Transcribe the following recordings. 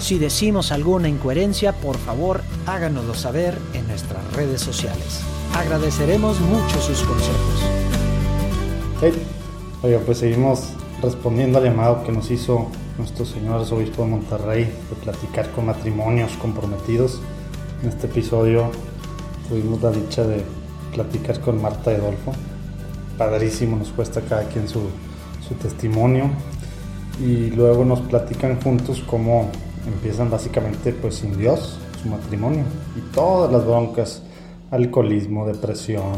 Si decimos alguna incoherencia, por favor háganoslo saber en nuestras redes sociales. Agradeceremos mucho sus consejos. Hey. Oiga, pues seguimos respondiendo al llamado que nos hizo nuestro señor arzobispo de Monterrey de platicar con matrimonios comprometidos. En este episodio tuvimos la dicha de platicar con Marta Edolfo. Padrísimo, nos cuesta cada quien su, su testimonio. Y luego nos platican juntos cómo empiezan básicamente pues sin Dios, su matrimonio y todas las broncas, alcoholismo, depresión,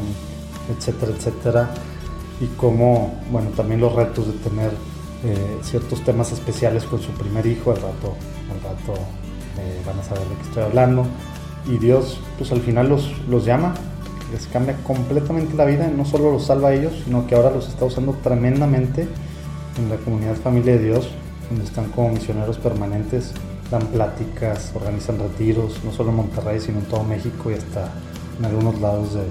etcétera, etcétera. Y como, bueno, también los retos de tener eh, ciertos temas especiales con su primer hijo, al rato, al rato eh, van a saber de qué estoy hablando. Y Dios, pues al final los, los llama, les cambia completamente la vida, no solo los salva a ellos, sino que ahora los está usando tremendamente en la comunidad familia de Dios, donde están como misioneros permanentes dan pláticas, organizan retiros, no solo en Monterrey, sino en todo México y hasta en algunos lados de,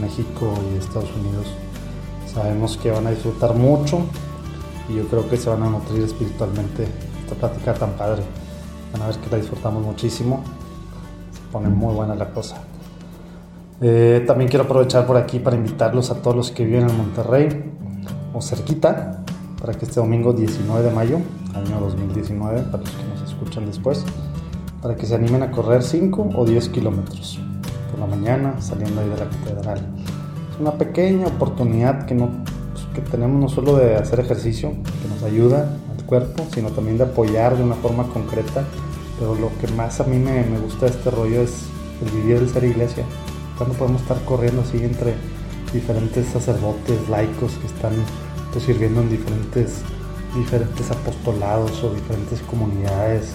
México y de Estados Unidos. Sabemos que van a disfrutar mucho y yo creo que se van a nutrir espiritualmente esta plática tan padre. Van a ver que la disfrutamos muchísimo. Se pone muy buena la cosa. Eh, también quiero aprovechar por aquí para invitarlos a todos los que viven en Monterrey o cerquita para que este domingo 19 de mayo, año 2019, para los que nos escuchan después, para que se animen a correr 5 o 10 kilómetros por la mañana saliendo ahí de la catedral. Es una pequeña oportunidad que, no, pues, que tenemos no solo de hacer ejercicio, que nos ayuda al cuerpo, sino también de apoyar de una forma concreta. Pero lo que más a mí me, me gusta de este rollo es el vivir el ser iglesia. Cuando podemos estar corriendo así entre diferentes sacerdotes, laicos que están pues, sirviendo en diferentes, diferentes apostolados o diferentes comunidades.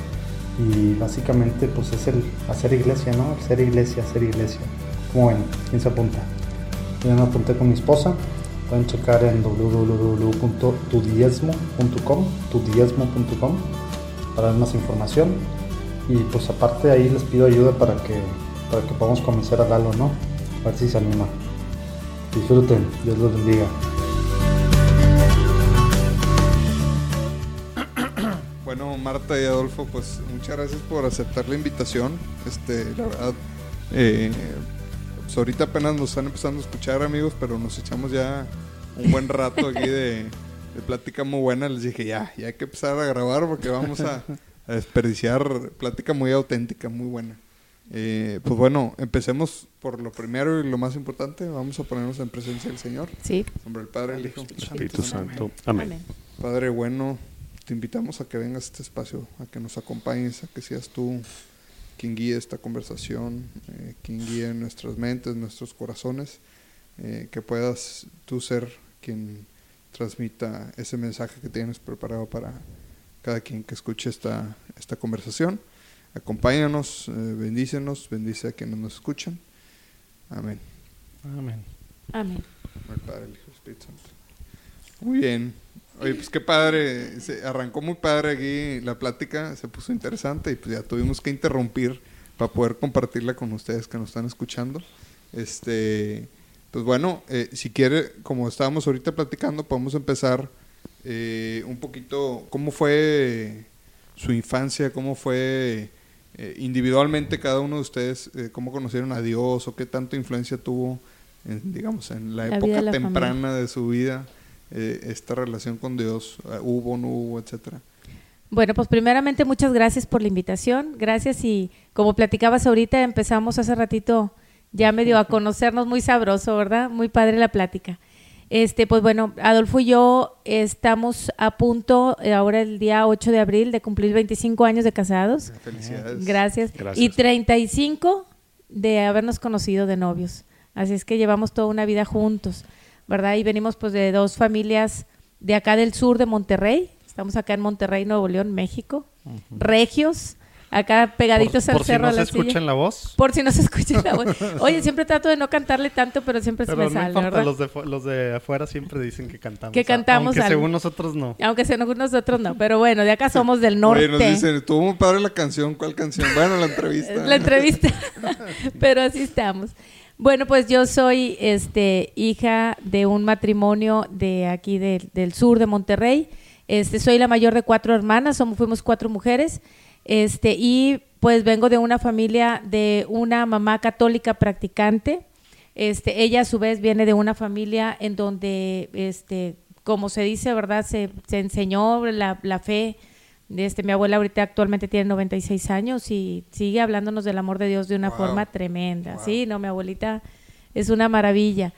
Y básicamente pues es el hacer iglesia, ¿no? El ser iglesia, hacer iglesia. Como ven, ¿quién se apunta? Yo me apunté con mi esposa. Pueden checar en www.tudiezmo.com, tudiezmo.com para ver más información. Y pues aparte ahí les pido ayuda para que, para que podamos convencer a Lalo, ¿no? A ver si se anima. Disfruten, Dios los bendiga. Marta y Adolfo, pues muchas gracias por aceptar la invitación. Este, la verdad, eh, pues ahorita apenas nos están empezando a escuchar amigos, pero nos echamos ya un buen rato aquí de, plática muy buena. Les dije, ya, ya hay que empezar a grabar porque vamos a, desperdiciar plática muy auténtica, muy buena. Eh, pues bueno, empecemos por lo primero y lo más importante. Vamos a ponernos en presencia del Señor. Sí. Hombre, el Padre, el Hijo, el Espíritu Santo. Amén. Padre bueno, te invitamos a que vengas a este espacio, a que nos acompañes, a que seas tú quien guíe esta conversación, eh, quien guíe nuestras mentes, nuestros corazones, eh, que puedas tú ser quien transmita ese mensaje que tienes preparado para cada quien que escuche esta, esta conversación. Acompáñanos, eh, bendícenos, bendice a quienes nos escuchan. Amén. Amén. Amén. Padre, el Hijo, Espíritu Santo. Muy bien. Oye, pues qué padre, se arrancó muy padre aquí la plática, se puso interesante y pues ya tuvimos que interrumpir para poder compartirla con ustedes que nos están escuchando. Este, pues bueno, eh, si quiere, como estábamos ahorita platicando, podemos empezar eh, un poquito cómo fue su infancia, cómo fue eh, individualmente cada uno de ustedes, cómo conocieron a Dios o qué tanta influencia tuvo, en, digamos, en la, época temprana de su vida. Eh, esta relación con Dios? Eh, ¿Hubo, no hubo, etcétera? Bueno, pues primeramente muchas gracias por la invitación. Gracias y como platicabas ahorita, empezamos hace ratito ya medio a conocernos muy sabroso, ¿verdad? Muy padre la plática. Este, pues bueno, Adolfo y yo estamos a punto, eh, ahora el día 8 de abril, de cumplir 25 años de casados. Felicidades. Gracias. Gracias. Y 35 de habernos conocido de novios. Así es que llevamos toda una vida juntos, ¿verdad? Y venimos pues de dos familias de acá del sur de Monterrey. Estamos acá en Monterrey, Nuevo León, México. Regios, acá pegaditos por, al por si cerro no a se la escucha silla. en la voz. Por si no se escucha la voz. Oye, siempre trato de no cantarle tanto, pero siempre se Pero me no sale, importa, ¿verdad? los de, los de afuera siempre dicen que cantamos. Que cantamos Aunque algo. según nosotros no. Aunque según nosotros no, pero bueno, de acá somos del norte. Oye, nos dicen, estuvo muy padre la canción. ¿Cuál canción? Bueno, la entrevista. la entrevista. Pero así estamos. Bueno, pues yo soy este hija de un matrimonio de aquí del- sur de Monterrey. Este, soy la mayor de cuatro hermanas, somos, fuimos cuatro mujeres. Este, y pues vengo de una familia de una mamá católica practicante. Este, ella a su vez viene de una familia en donde, este, como se dice, ¿verdad? Se, se enseñó la fe. Este, mi abuela ahorita actualmente tiene 96 años y sigue hablándonos del amor de Dios de una Wow. forma tremenda. Sí, no, mi abuelita es una maravilla.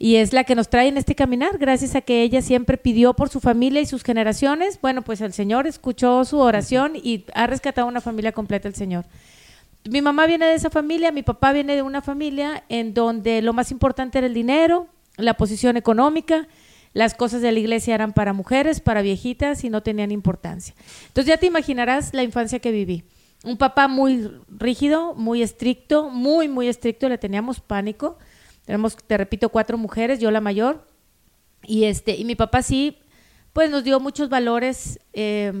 Y es la que nos trae en este caminar, gracias a que ella siempre pidió por su familia y sus generaciones. Bueno, pues el Señor escuchó su oración y ha rescatado una familia completa el Señor. Mi mamá viene de esa familia, mi papá viene de una familia en donde lo más importante era el dinero, la posición económica, las cosas de la iglesia eran para mujeres, para viejitas y no tenían importancia. Entonces ya te imaginarás la infancia que viví. Un papá muy rígido, muy estricto, muy, muy estricto, le teníamos pánico. Tenemos, te repito, cuatro mujeres, yo la mayor. Y, este, y mi papá sí, pues nos dio muchos valores, eh,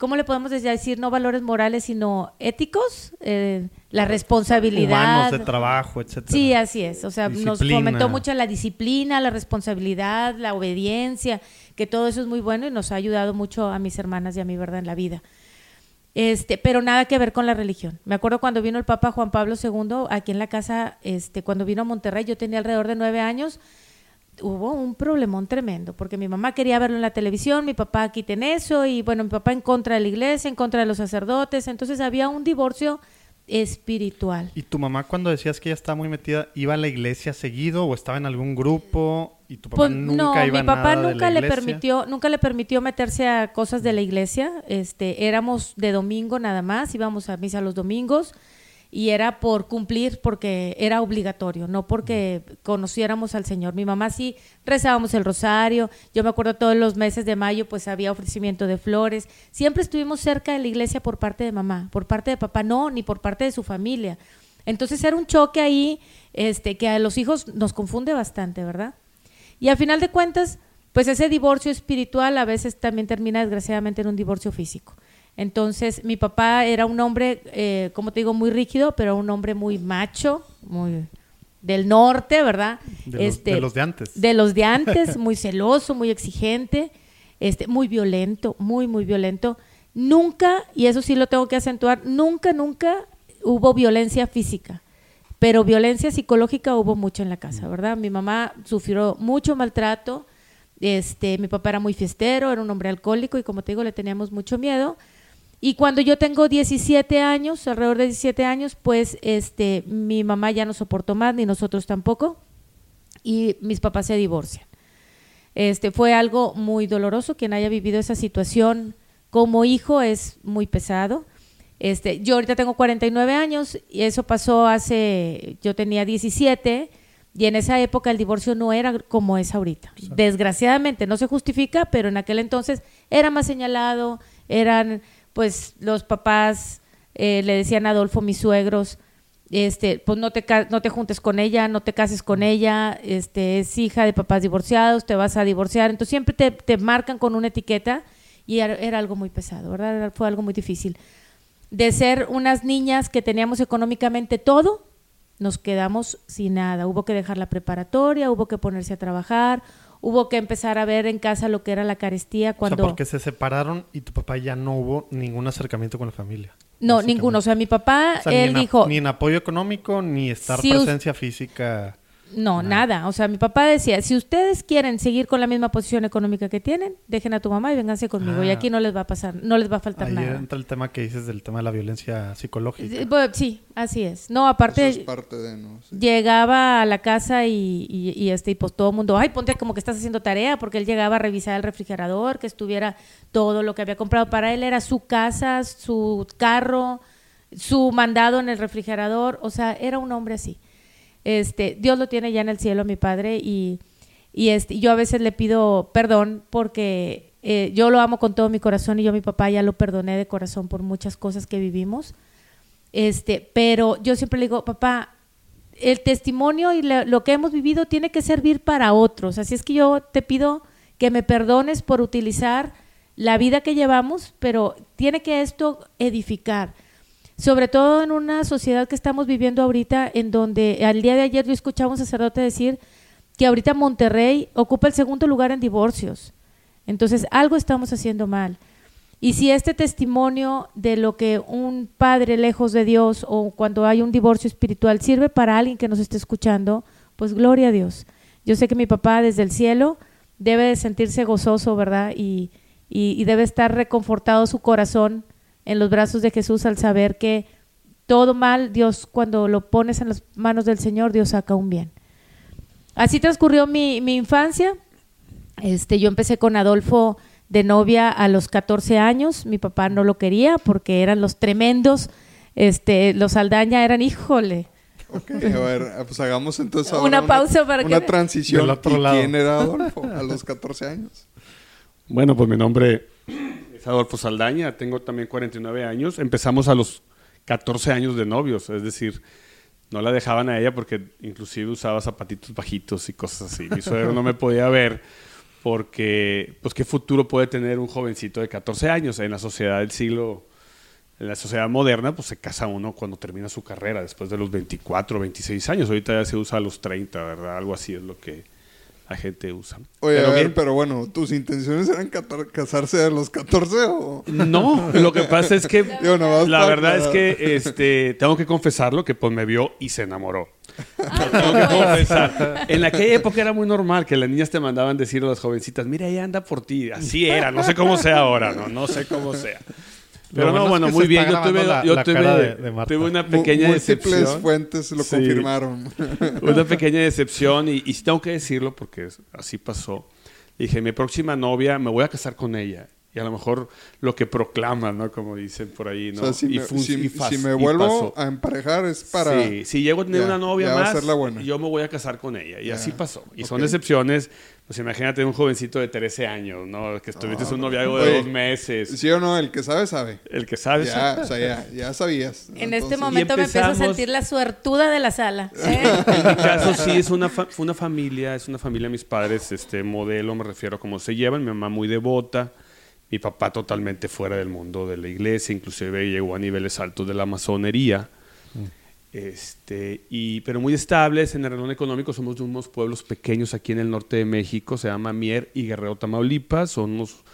¿cómo le podemos decir? No valores morales, sino éticos, eh, la responsabilidad. Humanos de trabajo, etcétera. Sí, así es. O sea, nos fomentó mucho la disciplina, la responsabilidad, la obediencia, que todo eso es muy bueno y nos ha ayudado mucho a mis hermanas y a mí, ¿verdad?, en la vida. Este, pero nada que ver con la religión. Me acuerdo cuando vino el Papa Juan Pablo II aquí en la casa, este, cuando vino a Monterrey, yo tenía alrededor de nueve años, hubo un problemón tremendo, porque mi mamá quería verlo en la televisión, mi papá quiten eso, y bueno, mi papá en contra de la iglesia, en contra de los sacerdotes, entonces había un divorcio espiritual. ¿Y tu mamá cuando decías que ella estaba muy metida, iba a la iglesia seguido o estaba en algún grupo y tu papá Pues, nunca no, iba mi papá nada de nunca la le permitió, nunca le permitió meterse a cosas de la iglesia. Este, éramos de domingo nada más, íbamos a misa los domingos y era por cumplir porque era obligatorio, no porque conociéramos al Señor. Mi mamá sí rezábamos el rosario. Yo me acuerdo todos los meses de mayo pues había ofrecimiento de flores. Siempre estuvimos cerca de la iglesia por parte de mamá, por parte de papá no, ni por parte de su familia. Entonces era un choque ahí este que a los hijos nos confunde bastante, ¿verdad? Y al final de cuentas, pues ese divorcio espiritual a veces también termina desgraciadamente en un divorcio físico. Entonces, mi papá era un hombre, eh, como te digo, muy rígido, pero un hombre muy macho, muy del norte, ¿verdad? Este, De los, de los de antes. de los de antes, muy celoso, muy exigente, este, muy violento, muy, muy violento. Nunca, y eso sí lo tengo que acentuar, nunca, nunca hubo violencia física, pero violencia psicológica hubo mucho en la casa, ¿verdad? Mi mamá sufrió mucho maltrato, este, mi papá era muy fiestero, era un hombre alcohólico y como te digo, le teníamos mucho miedo. Y cuando yo tengo 17 años, alrededor de 17 años, pues este, mi mamá ya no soportó más, ni nosotros tampoco, y mis papás se divorcian. Este, fue algo muy doloroso, quien haya vivido esa situación como hijo es muy pesado. Este, yo ahorita tengo 49 años y eso pasó hace, yo tenía 17 y en esa época el divorcio no era como es ahorita. Desgraciadamente, no se justifica, pero en aquel entonces era más señalado, eran pues los papás, eh, le decían a Adolfo, mis suegros, este, pues no te, no te juntes con ella, no te cases con ella, este, es hija de papás divorciados, te vas a divorciar, entonces siempre te, te marcan con una etiqueta y era, algo muy pesado, ¿verdad? Fue algo muy difícil. De ser unas niñas que teníamos económicamente todo, nos quedamos sin nada. Hubo que dejar la preparatoria, hubo que ponerse a trabajar, hubo que empezar a ver en casa lo que era la carestía O sea, cuando... porque se separaron y tu papá ya no hubo ningún acercamiento con la familia. no, ninguno. O sea, mi papá, O sea, ni él dijo... Ni en apoyo económico, ni estar presencia física. No, nada. O sea, mi papá decía, si ustedes quieren seguir con la misma posición económica que tienen, dejen a tu mamá y vénganse conmigo. Y Ah. aquí no les va a pasar, no les va a faltar Ahí nada. entra el tema que dices del tema de la violencia psicológica. Sí, bueno, Sí, así es. No, Eso aparte, es parte de, ¿no? Sí. llegaba a la casa y, y- y, este, y pues todo el mundo, ay, ponte como que estás haciendo tarea, porque él llegaba a revisar el refrigerador, que estuviera todo lo que había comprado. Para él era su casa, su carro, su mandado en el refrigerador. O sea, era un hombre así. Este, Dios lo tiene ya en el cielo, mi padre, y, y este, yo a veces le pido perdón porque eh, yo lo amo con todo mi corazón y yo a mi papá ya lo perdoné de corazón por muchas cosas que vivimos. Este, pero yo siempre le digo, papá, el testimonio y lo que hemos vivido tiene que servir para otros. Así es que yo te pido que me perdones por utilizar la vida que llevamos, pero tiene que esto edificar. Sobre todo en una sociedad que estamos viviendo ahorita, en donde al día de ayer yo escuchaba a un sacerdote decir que ahorita Monterrey ocupa el segundo lugar en divorcios. Entonces, algo estamos haciendo mal. Y si este testimonio de lo que un padre lejos de Dios o cuando hay un divorcio espiritual sirve para alguien que nos esté escuchando, pues gloria a Dios. Yo sé que mi papá desde el cielo debe de sentirse gozoso, ¿verdad? Y, debe estar reconfortado su corazón en los brazos de Jesús al saber que todo mal, Dios, cuando lo pones en las manos del Señor, Dios saca un bien. Así transcurrió mi, mi infancia. Este, yo empecé con Adolfo de novia a los 14 años. Mi papá no lo quería porque eran los tremendos. Este, los Aldaña eran, híjole. Ok, a ver, pues hagamos entonces ahora Una pausa para una que- transición. Del otro ¿Y lado. quién era Adolfo a los 14 años? Bueno, pues mi nombre es Adolfo Saldaña, tengo también 49 años. Empezamos a los 14 años de novios, es decir, no la dejaban a ella porque inclusive usaba zapatitos bajitos y cosas así. Mi suegro no me podía ver porque, pues, ¿qué futuro puede tener un jovencito de 14 años en la sociedad del siglo, en la sociedad moderna? Pues se casa uno cuando termina su carrera, después de los 24, 26 años. Ahorita ya se usa a los 30, ¿verdad? Algo así es lo que la gente usa. Oye, Pero a ver, pero bueno, ¿tus intenciones eran casarse a los 14 o...? No, lo que pasa es que la verdad es que este tengo que confesarlo que pues me vio y se enamoró. tengo que confesar. En aquella época era muy normal que las niñas te mandaban decir a las jovencitas, mira, ella anda por ti. Así era, no sé cómo sea ahora, no, no sé cómo sea. Pero Lo no, bueno bueno, es que muy bien. Yo tuve, la- yo la tuve, de- de tuve una pequeña múltiples decepción. fuentes lo Sí. confirmaron. Una pequeña decepción y, y tengo que decirlo porque así pasó. Dije, mi próxima novia me voy a casar con ella. Y a lo mejor lo que proclama, ¿no? Como dicen por ahí, ¿no? O sea, si y me, si- si me vuelvo a emparejar es para... Sí, si llego a tener Ya, una novia más, yo me voy a casar con ella. Y Ya, así pasó. Y ok. son excepciones. Pues imagínate un jovencito de 13 años, ¿no? Que estuviste en un noviazgo de dos meses. ¿Sí o no? El que sabe, sabe. El que sabe, Ya, sabe. o sea, ya, ya sabías. En este momento me empiezo a sentir la suertuda de la sala. ¿eh? En mi caso sí es una fa- fue una familia, es una familia mis padres, este modelo, me refiero a cómo se llevan, mi mamá muy devota, mi papá totalmente fuera del mundo de la iglesia, inclusive llegó a niveles altos de la masonería. Este, y, pero muy estables en el renglón económico, somos de unos pueblos pequeños aquí en el norte de México, se llama Mier y Guerrero Tamaulipas, son unos,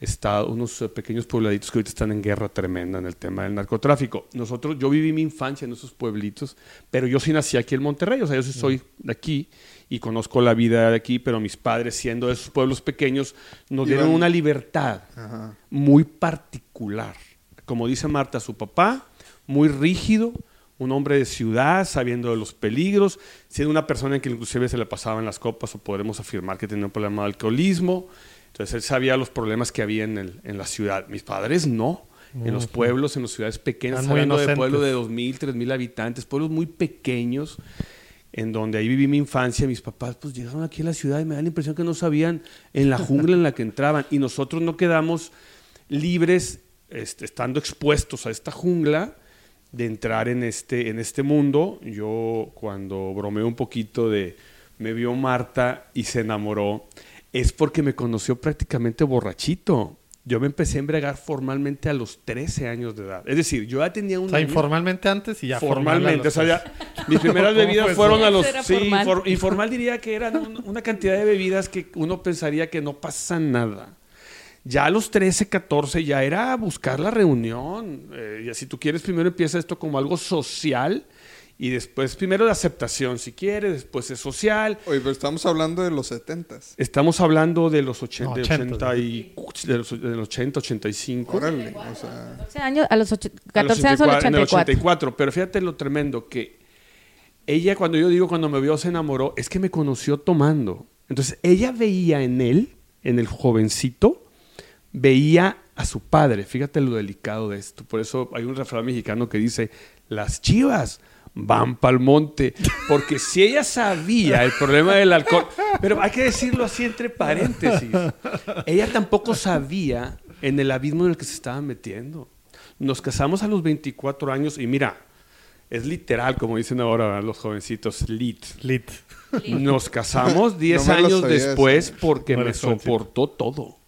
estados, unos eh, pequeños puebladitos que ahorita están en guerra tremenda en el tema del narcotráfico. Nosotros, yo viví mi infancia en esos pueblitos, pero yo sí nací aquí en Monterrey, o sea, yo sí soy de aquí y conozco la vida de aquí, pero mis padres, siendo de esos pueblos pequeños, nos dieron una libertad Ajá. muy particular. Como dice Marta, su papá, muy rígido, un hombre de ciudad, sabiendo de los peligros, siendo una persona en que inclusive se le pasaban las copas o podremos afirmar que tenía un problema de alcoholismo. Entonces él sabía los problemas que había en, el- en la ciudad. Mis padres no. En los pueblos, en las ciudades pequeñas, muy hablando de pueblos de 2.000, 3.000 habitantes, pueblos muy pequeños, en donde ahí viví mi infancia. Mis papás pues llegaron aquí a la ciudad y me da la impresión que no sabían en la jungla en la que entraban. Y nosotros no quedamos libres, este, estando expuestos a esta jungla, de entrar en este, en este mundo. Yo cuando bromeo un poquito de me vio Marta y se enamoró, es porque me conoció prácticamente borrachito. Yo me empecé a embriagar formalmente a los 13 años de edad. Es decir, yo ya tenía un O sea, año- informalmente antes y ya formalmente. O sea, formal ya, mis primeras ¿Cómo bebidas fue eso? fueron a los... Sí, formal. for- informal diría que eran un- una cantidad de bebidas que uno pensaría que no pasa nada. Ya a los 13, 14 ya era buscar la reunión. Eh, y si tú quieres, primero empieza esto como algo social Y después, primero de aceptación, si quiere, después es social. Oye, pero estamos hablando de los setentas. Estamos hablando de los 80, No, de 80, 80, y, de los, de los 80 85. Órale, o sea... 14 años, a los ocho- A los 14 años al 84, en el 84. 84. Pero fíjate lo tremendo que ella, cuando yo digo cuando me vio, se enamoró, es que me conoció tomando. Entonces, ella veía en él, en el jovencito, veía a su padre. Fíjate lo delicado de esto. Por eso hay un refrán mexicano que dice, las chivas van pa'l monte. Porque si ella sabía el problema del alcohol, pero hay que decirlo así entre paréntesis, ella tampoco sabía en el abismo en el que se estaba metiendo. Nos casamos a los 24 años y mira, es literal, como dicen ahora ¿verdad? los jovencitos, lit. Lit. Nos casamos 10 No me lo años después eso. porque No me soportó todo.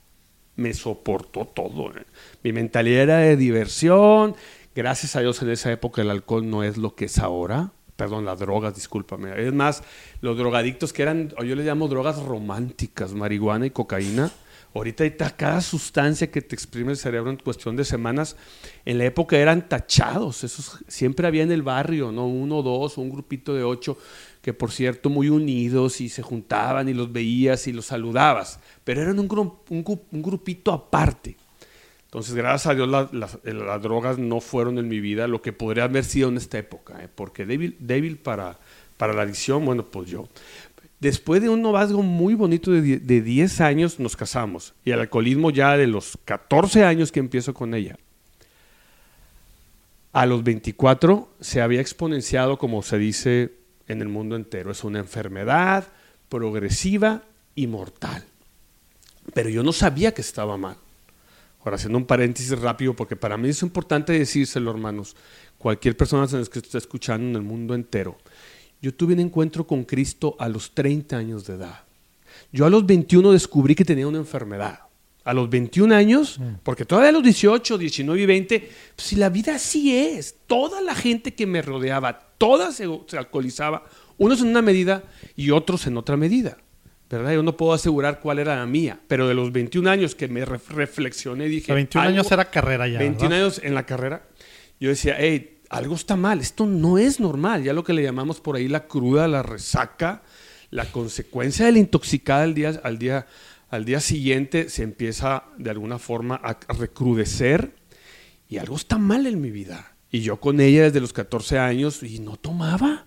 Me soportó todo. eh. Mi mentalidad era de diversión. Gracias a Dios en esa época el alcohol no es lo que es ahora. Perdón, las drogas, discúlpame. Es más, los drogadictos que eran, yo les llamo drogas románticas, marihuana y cocaína. Ahorita cada sustancia que te exprime el cerebro en cuestión de semanas. En la época eran tachados. Esos siempre había en el barrio, ¿no? Uno, dos, un grupito de ocho, que por cierto, muy unidos y se juntaban y los veías y los saludabas. Pero eran un, gru- un gru- un grupito aparte. Entonces, gracias a Dios, eh, las drogas no fueron en mi vida lo que podría haber sido en esta época, ¿eh? porque débil, débil para, para la adicción, bueno, pues yo. Después de un noviazgo muy bonito de, de 10 años, nos casamos. Y el alcoholismo ya de los 14 años que empiezo con ella. A los 24 se había exponenciado, como se dice en el mundo entero. Es una enfermedad progresiva y mortal. Pero yo no sabía que estaba mal. Ahora, haciendo un paréntesis rápido, porque para mí es importante decírselo, hermanos. Cualquier persona que esté escuchando en el mundo entero. Yo tuve un encuentro con Cristo a los 30 años de edad. Yo a los 21 descubrí que tenía una enfermedad. A los 21 años, porque todavía a los 18, 19 y 20, pues si la vida así es, toda la gente que me rodeaba, toda se, se alcoholizaba, unos en una medida y otros en otra medida. ¿Verdad? Yo no puedo asegurar cuál era la mía, pero de los 21 años que me re- reflexioné, dije... A 21 algo- años era carrera ya. 21 ¿verdad? años en la carrera, yo decía, hey, algo está mal, esto no es normal, ya lo que le llamamos por ahí la cruda, la resaca, la consecuencia de la intoxicada al día, al día, al día siguiente se empieza de alguna forma a recrudecer y algo está mal en mi vida. Y yo con ella desde los 14 años y no tomaba.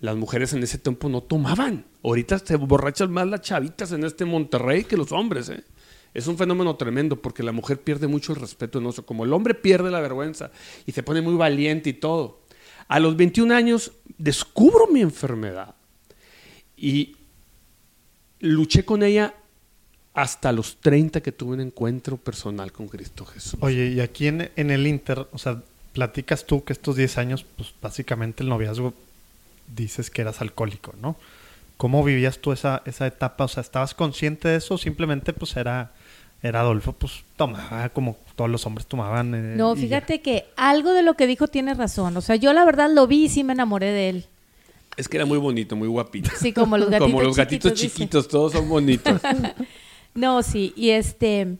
Las mujeres en ese tiempo no tomaban. Ahorita se borrachan más las chavitas en este Monterrey que los hombres. ¿eh? Es un fenómeno tremendo porque la mujer pierde mucho el respeto en eso. Como el hombre pierde la vergüenza y se pone muy valiente y todo. A los 21 años descubro mi enfermedad y luché con ella hasta los 30 que tuve un encuentro personal con Cristo Jesús. Oye, y aquí en, en el Inter, o sea, platicas tú que estos 10 años, pues básicamente el noviazgo dices que eras alcohólico, ¿no? ¿Cómo vivías tú esa, esa etapa? O sea, ¿estabas consciente de eso? o Simplemente, pues era, era Adolfo, pues tomaba como todos los hombres tomaban. eh, No, fíjate que algo de lo que dijo tiene razón. O sea, yo la verdad lo vi y sí me enamoré de él. Es que era muy bonito, muy guapito. Sí, como los gatitos Como los gatitos chiquitos, chiquitos, todos son bonitos. No, sí, y este,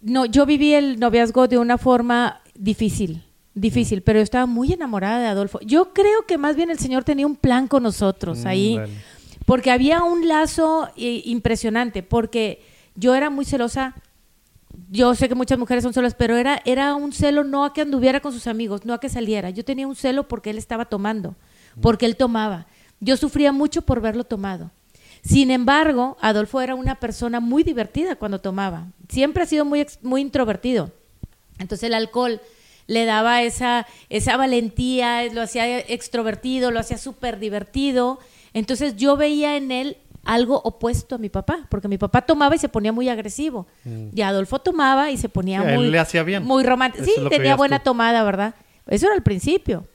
no, yo viví el noviazgo de una forma difícil, difícil, pero yo estaba muy enamorada de Adolfo. Yo creo que más bien el Señor tenía un plan con nosotros Mm, ahí, porque había un lazo eh, impresionante, porque yo era muy celosa. Yo sé que muchas mujeres son celos, pero era, era un celo no a que anduviera con sus amigos, no a que saliera. Yo tenía un celo porque él estaba tomando, porque él tomaba. Yo sufría mucho por verlo tomado. Sin embargo, Adolfo era una persona muy divertida cuando tomaba. Siempre ha sido muy, muy introvertido. Entonces el alcohol le daba esa, esa valentía, lo hacía extrovertido, lo hacía súper divertido. Entonces yo veía en él algo opuesto a mi papá, porque mi papá tomaba y se ponía muy agresivo. Y Adolfo tomaba y se ponía Mm. Sí, a él muy, le hacía bien. muy romántico. Sí, tenía buena tú. tomada, ¿verdad? Eso era al principio.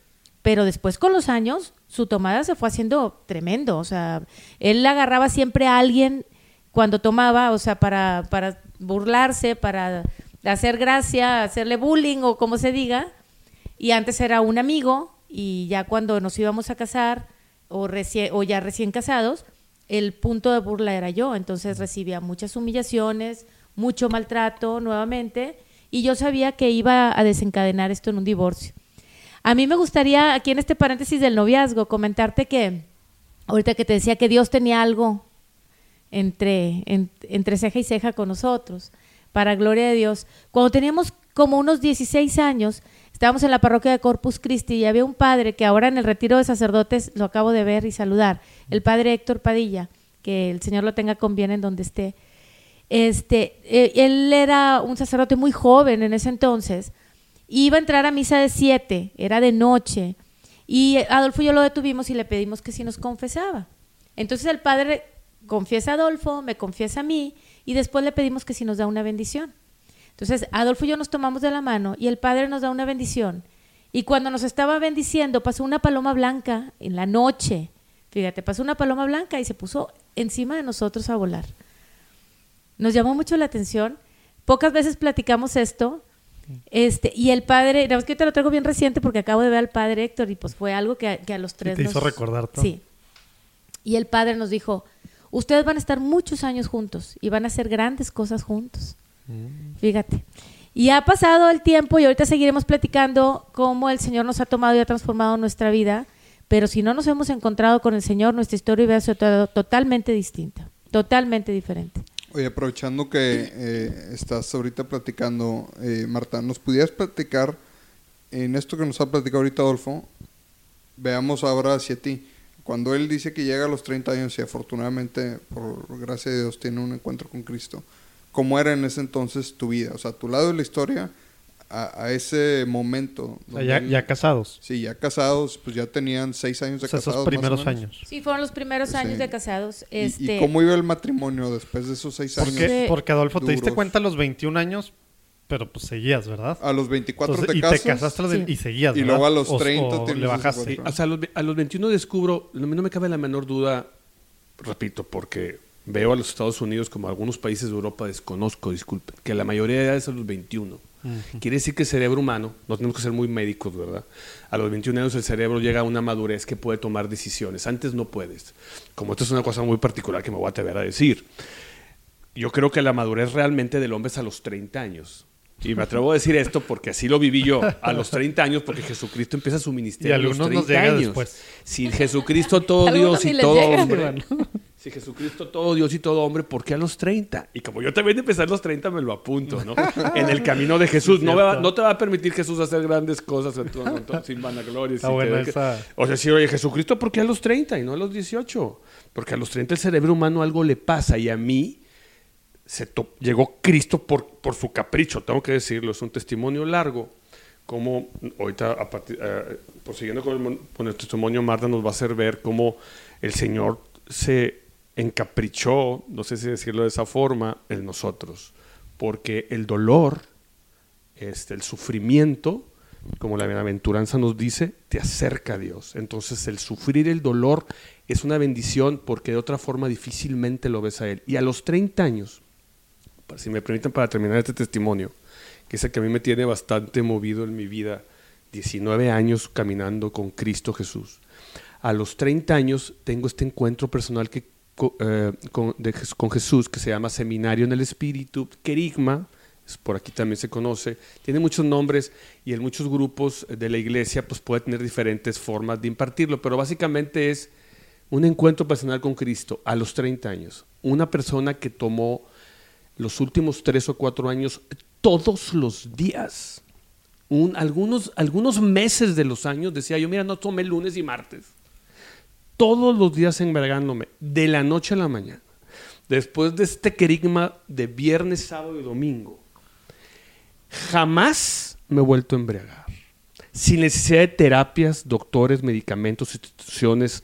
Pero después con los años, su tomada se fue haciendo tremendo. O sea, él agarraba siempre a alguien cuando tomaba, o sea, para, para burlarse, para hacer gracia, hacerle bullying o como se diga. Y antes era un amigo y ya cuando nos íbamos a casar o, recién, o ya recién casados, el punto de burla era yo. Entonces recibía muchas humillaciones, mucho maltrato nuevamente y yo sabía que iba a desencadenar esto en un divorcio. A mí me gustaría, aquí en este paréntesis del noviazgo, comentarte que, ahorita que te decía que Dios tenía algo entre, en- entre ceja y ceja con nosotros, para gloria de Dios. Cuando teníamos como unos 16 años, estábamos en la parroquia de Corpus Christi y había un padre que ahora en el retiro de sacerdotes lo acabo de ver y saludar, el padre Héctor Padilla, que el Señor lo tenga con bien en donde esté. Este, eh, él era un sacerdote muy joven en ese entonces. Iba a entrar a misa de siete, era de noche. Y Adolfo y yo lo detuvimos y le pedimos que si nos confesaba. Entonces el padre confiesa a Adolfo, me confiesa a mí, y después le pedimos que si nos da una bendición. Entonces Adolfo y yo nos tomamos de la mano y el padre nos da una bendición. Y cuando nos estaba bendiciendo, pasó una paloma blanca en la noche. Fíjate, pasó una paloma blanca y se puso encima de nosotros a volar. Nos llamó mucho la atención. Pocas veces platicamos esto. Este, y el padre, la verdad es que te lo traigo bien reciente porque acabo de ver al padre Héctor y pues fue algo que, a- que a los tres te hizo nos- recordar todo. Sí. Y el padre nos dijo, ustedes van a estar muchos años juntos y van a hacer grandes cosas juntos. Mm. Fíjate. Y ha pasado el tiempo y ahorita seguiremos platicando cómo el Señor nos ha tomado y ha transformado nuestra vida, pero si no nos hemos encontrado con el Señor, nuestra historia hubiera sido to- totalmente distinta, totalmente diferente. Oye, aprovechando que eh, estás ahorita platicando, eh, Marta, ¿nos pudieras platicar en esto que nos ha platicado ahorita Adolfo? Veamos ahora hacia ti. Cuando él dice que llega a los 30 años y afortunadamente, por gracia de Dios, tiene un encuentro con Cristo, ¿cómo era en ese entonces tu vida? O sea, tu lado de la historia a, a ese momento. O sea, ya, él- ya casados. Sí, ya casados, pues ya tenían seis años de O sea, casados. esos más o primeros menos. años. Sí, fueron los primeros Sí. años de casados. ¿Y- Este, ¿Y, cómo iba el matrimonio después de esos seis ¿Por años? qué? Porque Adolfo, te diste cuenta a los 21 años, pero pues seguías, ¿verdad? A los 24 Entonces, te y casas. te casaste a los Sí. y seguías, Y ¿verdad? luego a los O- 30 o tienes le bajaste. O sea, a los, a los 21 descubro, no me no me cabe la menor duda, repito, porque veo a los Estados Unidos como algunos países de Europa, desconozco, disculpen, que la mayoría de edad es a los 21. Quiere decir que el cerebro humano, no tenemos que ser muy médicos, ¿verdad? A los 21 años el cerebro llega a una madurez que puede tomar decisiones. Antes no puedes. Como esto es una cosa muy particular que me voy a atrever a decir. Yo creo que la madurez realmente del hombre es a los 30 años. Y me atrevo a decir esto porque así lo viví yo, a los 30 años, porque Jesucristo empieza su ministerio Y a los algunos 30 nos llega años. después. Si Jesucristo todo Dios y todo hombre. Si Jesucristo todo Dios y todo hombre, ¿por qué a los 30? Y como yo también empecé a los 30, me lo apunto, ¿no? En el camino de Jesús. No, me va- no te va a permitir Jesús hacer grandes cosas en tu- en tu- sin vanagloria. Sin buena querer que- esa. O sea, sí, oye, Jesucristo, ¿por qué a los 30 y no a los 18? Porque a los 30 el cerebro humano algo le pasa y a mí se llegó Cristo por, por su capricho, tengo que decirlo, es un testimonio largo, como ahorita, a eh, prosiguiendo con el, mon- con el testimonio, Marta nos va a hacer ver cómo el Señor se encaprichó, no sé si decirlo de esa forma, en nosotros, porque el dolor, este, el sufrimiento, como la bienaventuranza nos dice, te acerca a Dios. Entonces el sufrir el dolor es una bendición porque de otra forma difícilmente lo ves a Él. Y a los 30 años, si me permiten para terminar este testimonio, que es el que a mí me tiene bastante movido en mi vida, 19 años caminando con Cristo Jesús. A los 30 años tengo este encuentro personal que, eh, con, Jesús que se llama Seminario en el Espíritu, Querigma, por aquí también se conoce, tiene muchos nombres y en muchos grupos de la iglesia pues puede tener diferentes formas de impartirlo, pero básicamente es un encuentro personal con Cristo a los 30 años. Una persona que tomó los últimos tres o cuatro años todos los días. Un- algunos, algunos meses de los años decía yo, mira, no tomé lunes y martes. Todos los días envergándome, de la noche a la mañana. Después de este querigma de viernes, sábado y domingo, jamás me he vuelto a embriagar. Sin necesidad de terapias, doctores, medicamentos, instituciones,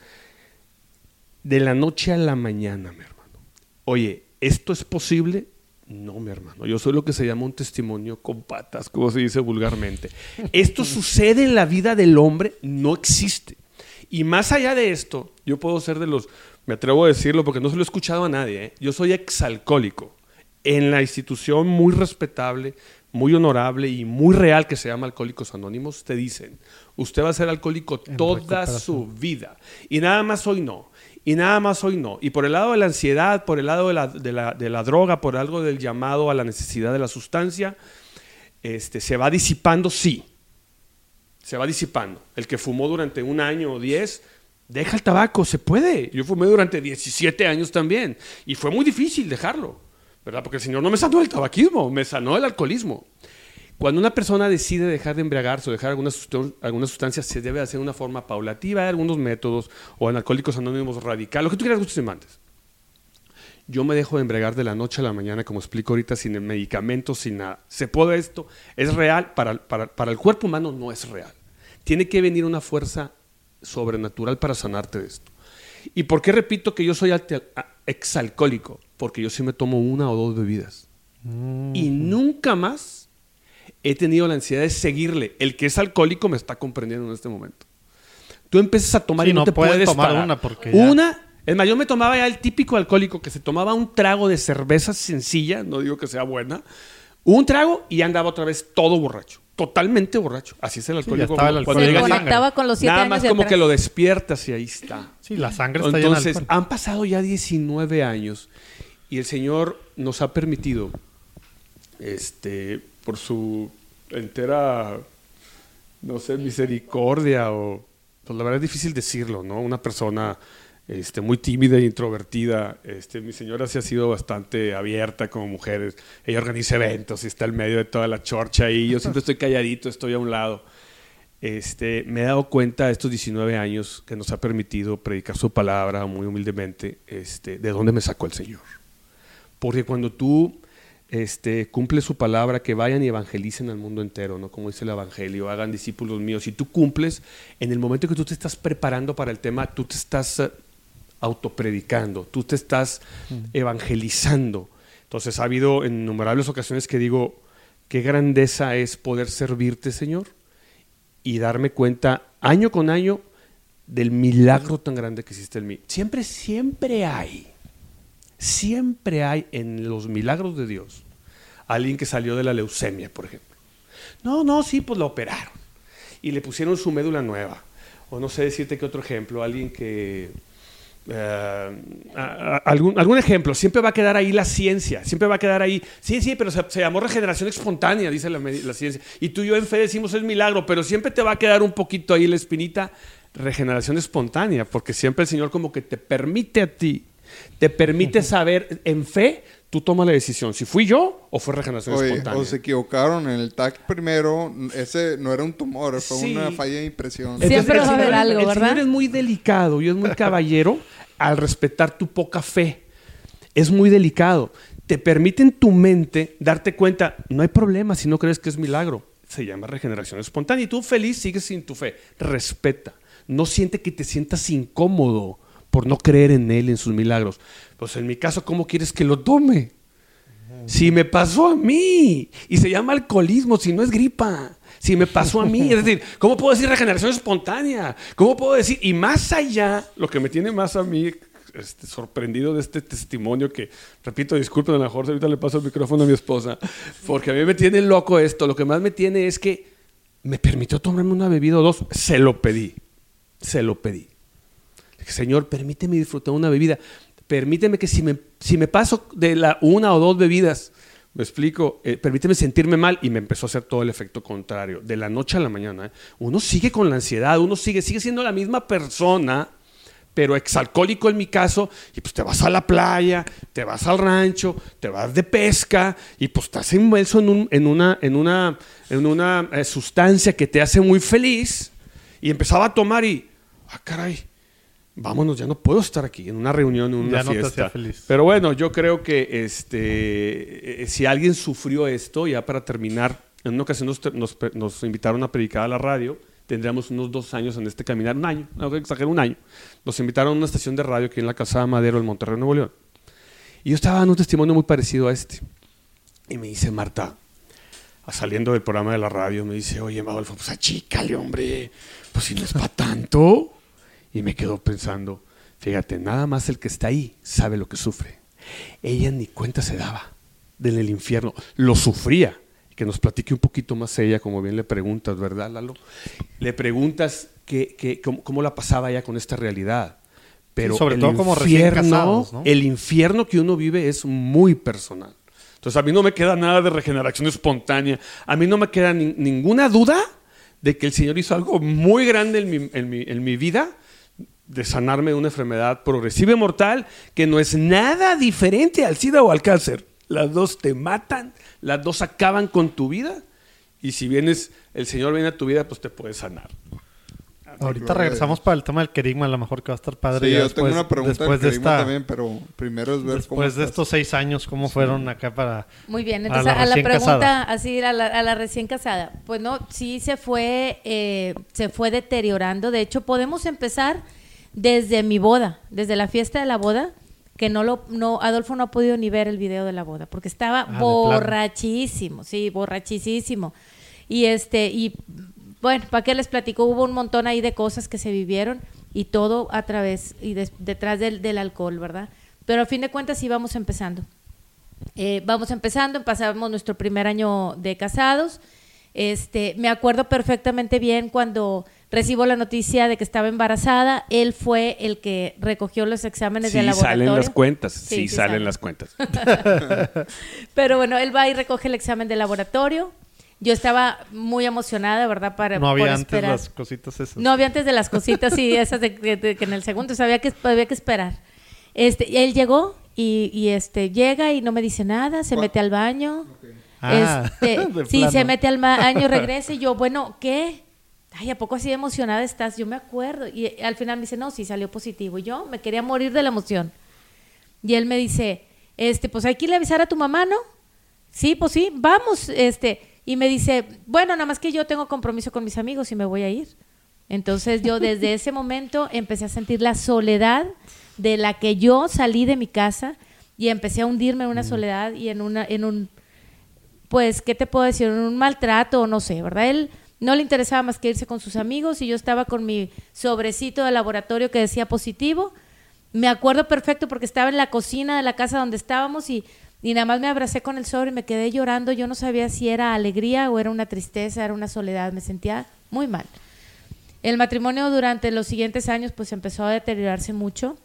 de la noche a la mañana, mi hermano. Oye, ¿esto es posible? No, mi hermano. Yo soy lo que se llama un testimonio con patas, como se dice vulgarmente. ¿Esto sucede en la vida del hombre? No existe. Y más allá de esto, yo puedo ser de los, me atrevo a decirlo porque no se lo he escuchado a nadie, ¿eh? yo soy exalcohólico. En la institución muy respetable, muy honorable y muy real que se llama Alcohólicos Anónimos, te dicen, usted va a ser alcohólico En toda su vida. Y nada más hoy no. Y nada más hoy no. Y por el lado de la ansiedad, por el lado de la, de la- de la droga, por algo del llamado a la necesidad de la sustancia, este, se va disipando, sí. Se va disipando. El que fumó durante un año o diez, deja el tabaco, se puede. Yo fumé durante 17 años también y fue muy difícil dejarlo, ¿verdad? Porque el Señor no me sanó el tabaquismo, me sanó el alcoholismo. Cuando una persona decide dejar de embriagarse o dejar alguna, sustan- alguna sustancia, se debe hacer de una forma paulativa, hay algunos métodos, o en Alcohólicos Anónimos radical, lo que tú quieras, gustes y. Yo me dejo de embriagar de la noche a la mañana, como explico ahorita, sin medicamentos, sin nada. ¿Se puede esto? ¿Es real? Para, para, para el cuerpo humano no es real. Tiene que venir una fuerza sobrenatural para sanarte de esto. ¿Y por qué repito que yo soy exalcohólico? Porque yo sí me tomo una o dos bebidas. Y nunca más he tenido la ansiedad de seguirle. El que es alcohólico me está comprendiendo en este momento. Tú empiezas a tomar Sí, y no, no te puedes puedes tomar parar. una porque ya- Una, es más, yo me tomaba ya el típico alcohólico que se tomaba un trago de cerveza sencilla, no digo que sea buena, un trago y andaba otra vez todo borracho, totalmente borracho. Así es el estaba el cuando. Se llega conectaba con los siete Nada años más como atrás. que lo despiertas y ahí está. Sí, la sangre está llena de Entonces, alcohol. han pasado ya 19 años y el Señor nos ha permitido, este, por su entera, no sé, misericordia o, pues la verdad es difícil decirlo, ¿no? Una persona este, muy tímida e introvertida. Este, mi señora sí ha sido bastante abierta como mujer. Ella organiza eventos y está en medio de toda la chorcha y yo siempre estoy calladito, estoy a un lado. Este, me he dado cuenta estos 19 años que nos ha permitido predicar su palabra muy humildemente, este, de dónde me sacó el Señor. Porque cuando tú este, cumples su palabra, que vayan y evangelicen al mundo entero, ¿no? Como dice el Evangelio, hagan discípulos míos. Y tú cumples, en el momento que tú te estás preparando para el tema, tú te estás autopredicando, tú te estás evangelizando. Entonces ha habido en innumerables ocasiones que digo, qué grandeza es poder servirte, Señor, y darme cuenta año con año del milagro tan grande que existe en mí. Siempre, siempre hay, siempre hay en los milagros de Dios alguien que salió de la leucemia, por ejemplo. No, no, sí, pues lo operaron y le pusieron su médula nueva. O no sé decirte qué otro ejemplo, alguien que... a- algún, algún ejemplo, siempre va a quedar ahí la ciencia, siempre va a quedar ahí, sí, sí, pero se, se llamó regeneración espontánea, dice la ciencia, y tú y yo en fe decimos es milagro, pero siempre te va a quedar un poquito ahí la espinita, regeneración espontánea, porque siempre el Señor como que te permite a ti, te permite saber en fe, tú tomas la decisión, si fui yo o fue regeneración Oye, espontánea. o se equivocaron en el TAC primero. Ese no era un tumor, fue Sí. una falla de impresión. Entonces, Siempre el va a haber Señor- algo, el ¿verdad? Señor es muy delicado y es muy caballero al respetar tu poca fe. Es muy delicado. Te permite en tu mente darte cuenta, no hay problema si no crees que es milagro. Se llama regeneración espontánea y tú feliz sigues sin tu fe. Respeta. No siente que te sientas incómodo por no creer en Él, en sus milagros. Pues en mi caso, ¿cómo quieres que lo tome? Si me pasó a mí. Y se llama alcoholismo, si no es gripa. Si me pasó a mí. Es decir, ¿cómo puedo decir regeneración espontánea? ¿Cómo puedo decir? Y más allá, lo que me tiene más a mí este, sorprendido de este testimonio que, repito, disculpen, a lo mejor ahorita le paso el micrófono a mi esposa, porque a mí me tiene loco esto. Lo que más me tiene es que me permitió tomarme una bebida o dos. Se lo pedí. Se lo pedí. Señor, permíteme disfrutar una bebida. Permíteme que si me, si me paso de la una o dos bebidas, me explico, eh, permíteme sentirme mal y me empezó a hacer todo el efecto contrario. De la noche a la mañana, ¿eh? uno sigue con la ansiedad, uno sigue, sigue siendo la misma persona, pero exalcohólico en mi caso, y pues te vas a la playa, te vas al rancho, te vas de pesca, y pues estás inmerso en, un- en una, en una, en una eh, sustancia que te hace muy feliz, y empezaba a tomar y, ah, caray, vámonos, ya no puedo estar aquí en una reunión, en una Ya fiesta. feliz. Pero bueno, yo creo que este, eh, si alguien sufrió esto, ya para terminar, en una ocasión nos, nos- nos invitaron a predicar a la radio, tendríamos unos dos años en este caminar, un año, no exagero, un año. Nos invitaron a una estación de radio aquí en la Calzada Madero, en Monterrey, Nuevo León. Y yo estaba dando un testimonio muy parecido a este. Y me dice Marta, saliendo del programa de la radio, me dice, oye, Adolfo, pues achícale, hombre, pues si no es para tanto. Y me quedo pensando, fíjate, nada más el que está ahí sabe lo que sufre. Ella ni cuenta se daba del infierno, lo sufría. Que nos platique un poquito más ella, como bien le preguntas, ¿verdad, Lalo? Le preguntas que, que- cómo, cómo la pasaba ella con esta realidad. Pero Sí, sobre el todo como recién infierno, casados, ¿no? el infierno que uno vive es muy personal. Entonces a mí no me queda nada de regeneración espontánea. A mí no me queda ni- ninguna duda de que el Señor hizo algo muy grande en mi, en mi, en mi vida, de sanarme de una enfermedad progresiva y mortal, que no es nada diferente al SIDA o al cáncer. Las dos te matan, las dos acaban con tu vida, y si vienes, el Señor viene a tu vida, pues te puede sanar. Ahorita a regresamos para el tema del querigma, a lo mejor que va a estar padre. Sí, yo después, tengo una pregunta después del de esta, también, pero primero es ver cómo después de estás. estos seis años, cómo fueron acá para... Muy bien, A entonces la a la, recién pregunta, casada. así a la, a la recién casada, pues no, sí se fue, eh, se fue deteriorando. De hecho, podemos empezar desde mi boda, desde la fiesta de la boda, que no lo, no, Adolfo no ha podido ni ver el video de la boda, porque estaba Ah, de borrachísimo, sí, borrachísimo. Y este, y bueno, ¿para qué les platico? Hubo un montón ahí de cosas que se vivieron y todo a través y des- detrás del, del alcohol, ¿verdad? Pero a fin de cuentas íbamos empezando. Eh, vamos empezando, pasamos nuestro primer año de casados. Este, me acuerdo perfectamente bien cuando recibo la noticia de que estaba embarazada. Él fue el que recogió los exámenes Sí, del laboratorio. salen las cuentas. Sí, Sí, sí salen salen. las cuentas. Pero bueno, él va y recoge el examen del laboratorio. Yo estaba muy emocionada, ¿verdad? Para No por había antes esperar. las cositas esas. No había antes de las cositas y esas de, de- de que en el segundo sabía que había que esperar. Este, y él llegó y, y, este llega y no me dice nada, se mete al baño. Ah, Este, sí, plano. se mete al baño, regresa y yo, bueno, ¿qué? Ay, ¿a poco así de emocionada estás? Yo me acuerdo. Y al final me dice, no, sí salió positivo. Y yo me quería morir de la emoción. Y él me dice, este, pues hay que irle a avisar a tu mamá, ¿no? Sí, pues sí, vamos, este. Y me dice, bueno, nada más que yo tengo compromiso con mis amigos y me voy a ir. Entonces yo desde ese momento empecé a sentir la soledad de la que yo salí de mi casa y empecé a hundirme en una soledad y en una, en un, pues, ¿qué te puedo decir? Un maltrato, no sé, ¿verdad? Él no le interesaba más que irse con sus amigos y yo estaba con mi sobrecito de laboratorio que decía positivo. Me acuerdo perfecto porque estaba en la cocina de la casa donde estábamos y, y nada más me abracé con el sobre y me quedé llorando. Yo no sabía si era alegría o era una tristeza, era una soledad. Me sentía muy mal. El matrimonio durante los siguientes años pues empezó a deteriorarse mucho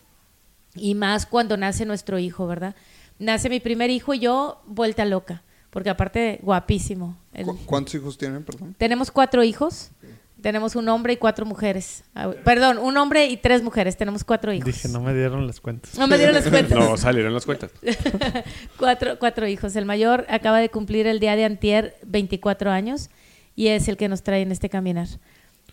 y más cuando nace nuestro hijo, ¿verdad? Nace mi primer hijo y yo vuelta loca, porque aparte guapísimo. El- ¿Cu- ¿Cuántos hijos tienen, perdón? tenemos cuatro hijos, tenemos un hombre y cuatro mujeres. Ah, Perdón, un hombre y tres mujeres, tenemos cuatro hijos. Dije, no me dieron las cuentas. No me dieron las cuentas. No, salieron las cuentas. cuatro, cuatro hijos. El mayor acaba de cumplir el día de antier 24 años y es el que nos trae en este caminar.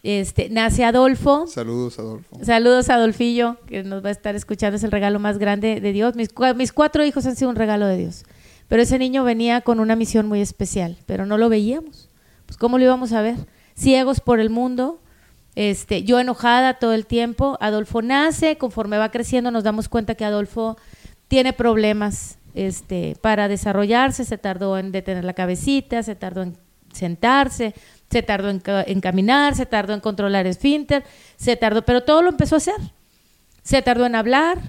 Este, nace Adolfo. Saludos, Adolfo. Saludos a Adolfillo, que nos va a estar escuchando, es el regalo más grande de Dios. Mis, mis cuatro hijos han sido un regalo de Dios. Pero ese niño venía con una misión muy especial, pero no lo veíamos. Pues ¿cómo lo íbamos a ver? Ciegos por el mundo, este, yo enojada todo el tiempo. Adolfo nace, conforme va creciendo nos damos cuenta que Adolfo tiene problemas este, para desarrollarse, se tardó en detener la cabecita, se tardó en sentarse, se tardó en, en caminar, se tardó en controlar esfínter, se tardó, pero todo lo empezó a hacer. Se tardó en hablar,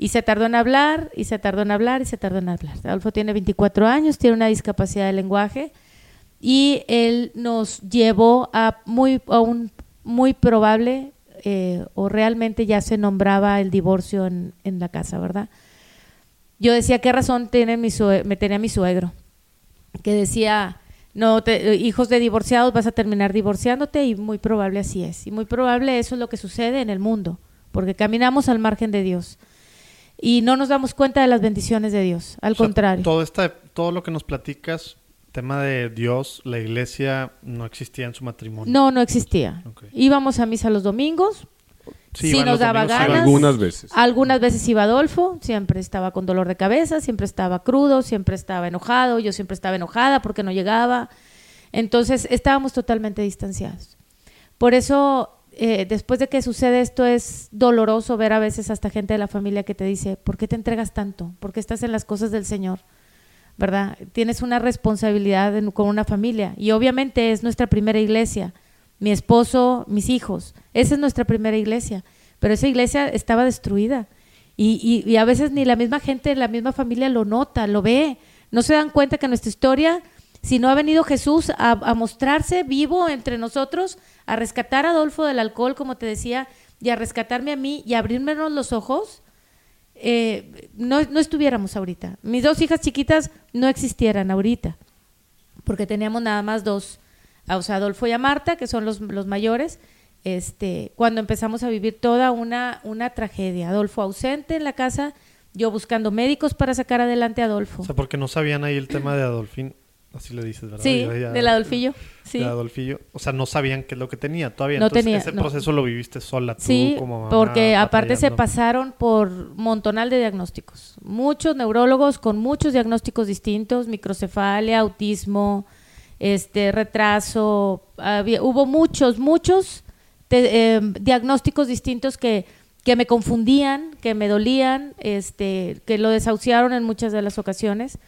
y se tardó en hablar, y se tardó en hablar, y se tardó en hablar. Adolfo tiene 24 años, tiene una discapacidad de lenguaje, y él nos llevó a, muy, a un muy probable, eh, o realmente ya se nombraba el divorcio en, en la casa, ¿verdad? Yo decía, ¿qué razón tiene mi me tenía mi suegro? Que decía, no, te- hijos de divorciados vas a terminar divorciándote y muy probable así es. Y muy probable eso es lo que sucede en el mundo, porque caminamos al margen de Dios y no nos damos cuenta de las bendiciones de Dios, al O sea, contrario. Todo, esta, todo lo que nos platicas, tema de Dios, la iglesia, no existía en su matrimonio. No, no existía. Ok. Íbamos a misa los domingos, Sí, sí iban nos daba domingos, ganas. Algunas veces. Algunas veces iba Adolfo, siempre estaba con dolor de cabeza, siempre estaba crudo, siempre estaba enojado, yo siempre estaba enojada porque no llegaba. Entonces estábamos totalmente distanciados. Por eso, eh, después de que sucede esto, es doloroso ver a veces hasta gente de la familia que te dice, ¿por qué te entregas tanto? ¿Por qué estás en las cosas del Señor? ¿Verdad? Tienes una responsabilidad con una familia y obviamente es nuestra primera iglesia, mi esposo, mis hijos, esa es nuestra primera iglesia, pero esa iglesia estaba destruida y, y- y a veces ni la misma gente, la misma familia lo nota, lo ve, no se dan cuenta que nuestra historia, si no ha venido Jesús a, a mostrarse vivo entre nosotros, a rescatar a Adolfo del alcohol, como te decía, y a rescatarme a mí y abrirme los ojos, eh, no, no estuviéramos ahorita. Mis dos hijas chiquitas no existieran ahorita, porque teníamos nada más dos o sea, Adolfo y a Marta, que son los, los mayores, este, cuando empezamos a vivir toda una, una tragedia. Adolfo ausente en la casa, yo buscando médicos para sacar adelante a Adolfo. O sea, porque no sabían ahí el tema de Adolfín. Así le dices, ¿verdad? sí, ya- del Adolfillo. Sí. de Adolfillo. O sea, no sabían qué es lo que tenía todavía. No Entonces, tenía, ese no. proceso lo viviste sola tú Sí, como mamá, porque aparte se pasaron por montonal de diagnósticos. Muchos neurólogos con muchos diagnósticos distintos, microcefalia, autismo, este retraso, había- hubo muchos, muchos te- eh, diagnósticos distintos que, que me confundían, que me dolían, este, que lo desahuciaron en muchas de las ocasiones,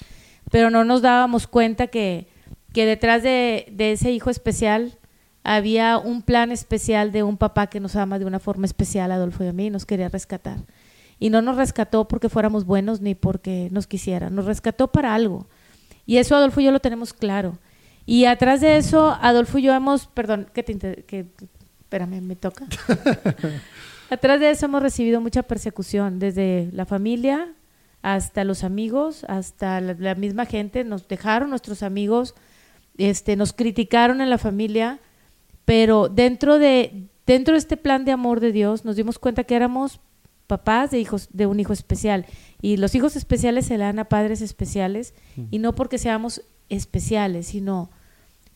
pero no nos dábamos cuenta que, que detrás de, de ese hijo especial había un plan especial de un papá que nos ama de una forma especial, Adolfo y a mí, y nos quería rescatar. Y no nos rescató porque fuéramos buenos ni porque nos quisiera, nos rescató para algo. Y eso Adolfo y yo lo tenemos claro. Y atrás de eso, Adolfo y yo hemos, perdón, que te que, espérame, me toca. atrás de eso hemos recibido mucha persecución, desde la familia hasta los amigos, hasta la, misma gente, nos dejaron nuestros amigos, este, nos criticaron en la familia, pero dentro de, dentro de este plan de amor de Dios nos dimos cuenta que éramos papás de hijos de un hijo especial. Y los hijos especiales se dan a padres especiales y no porque seamos especiales sino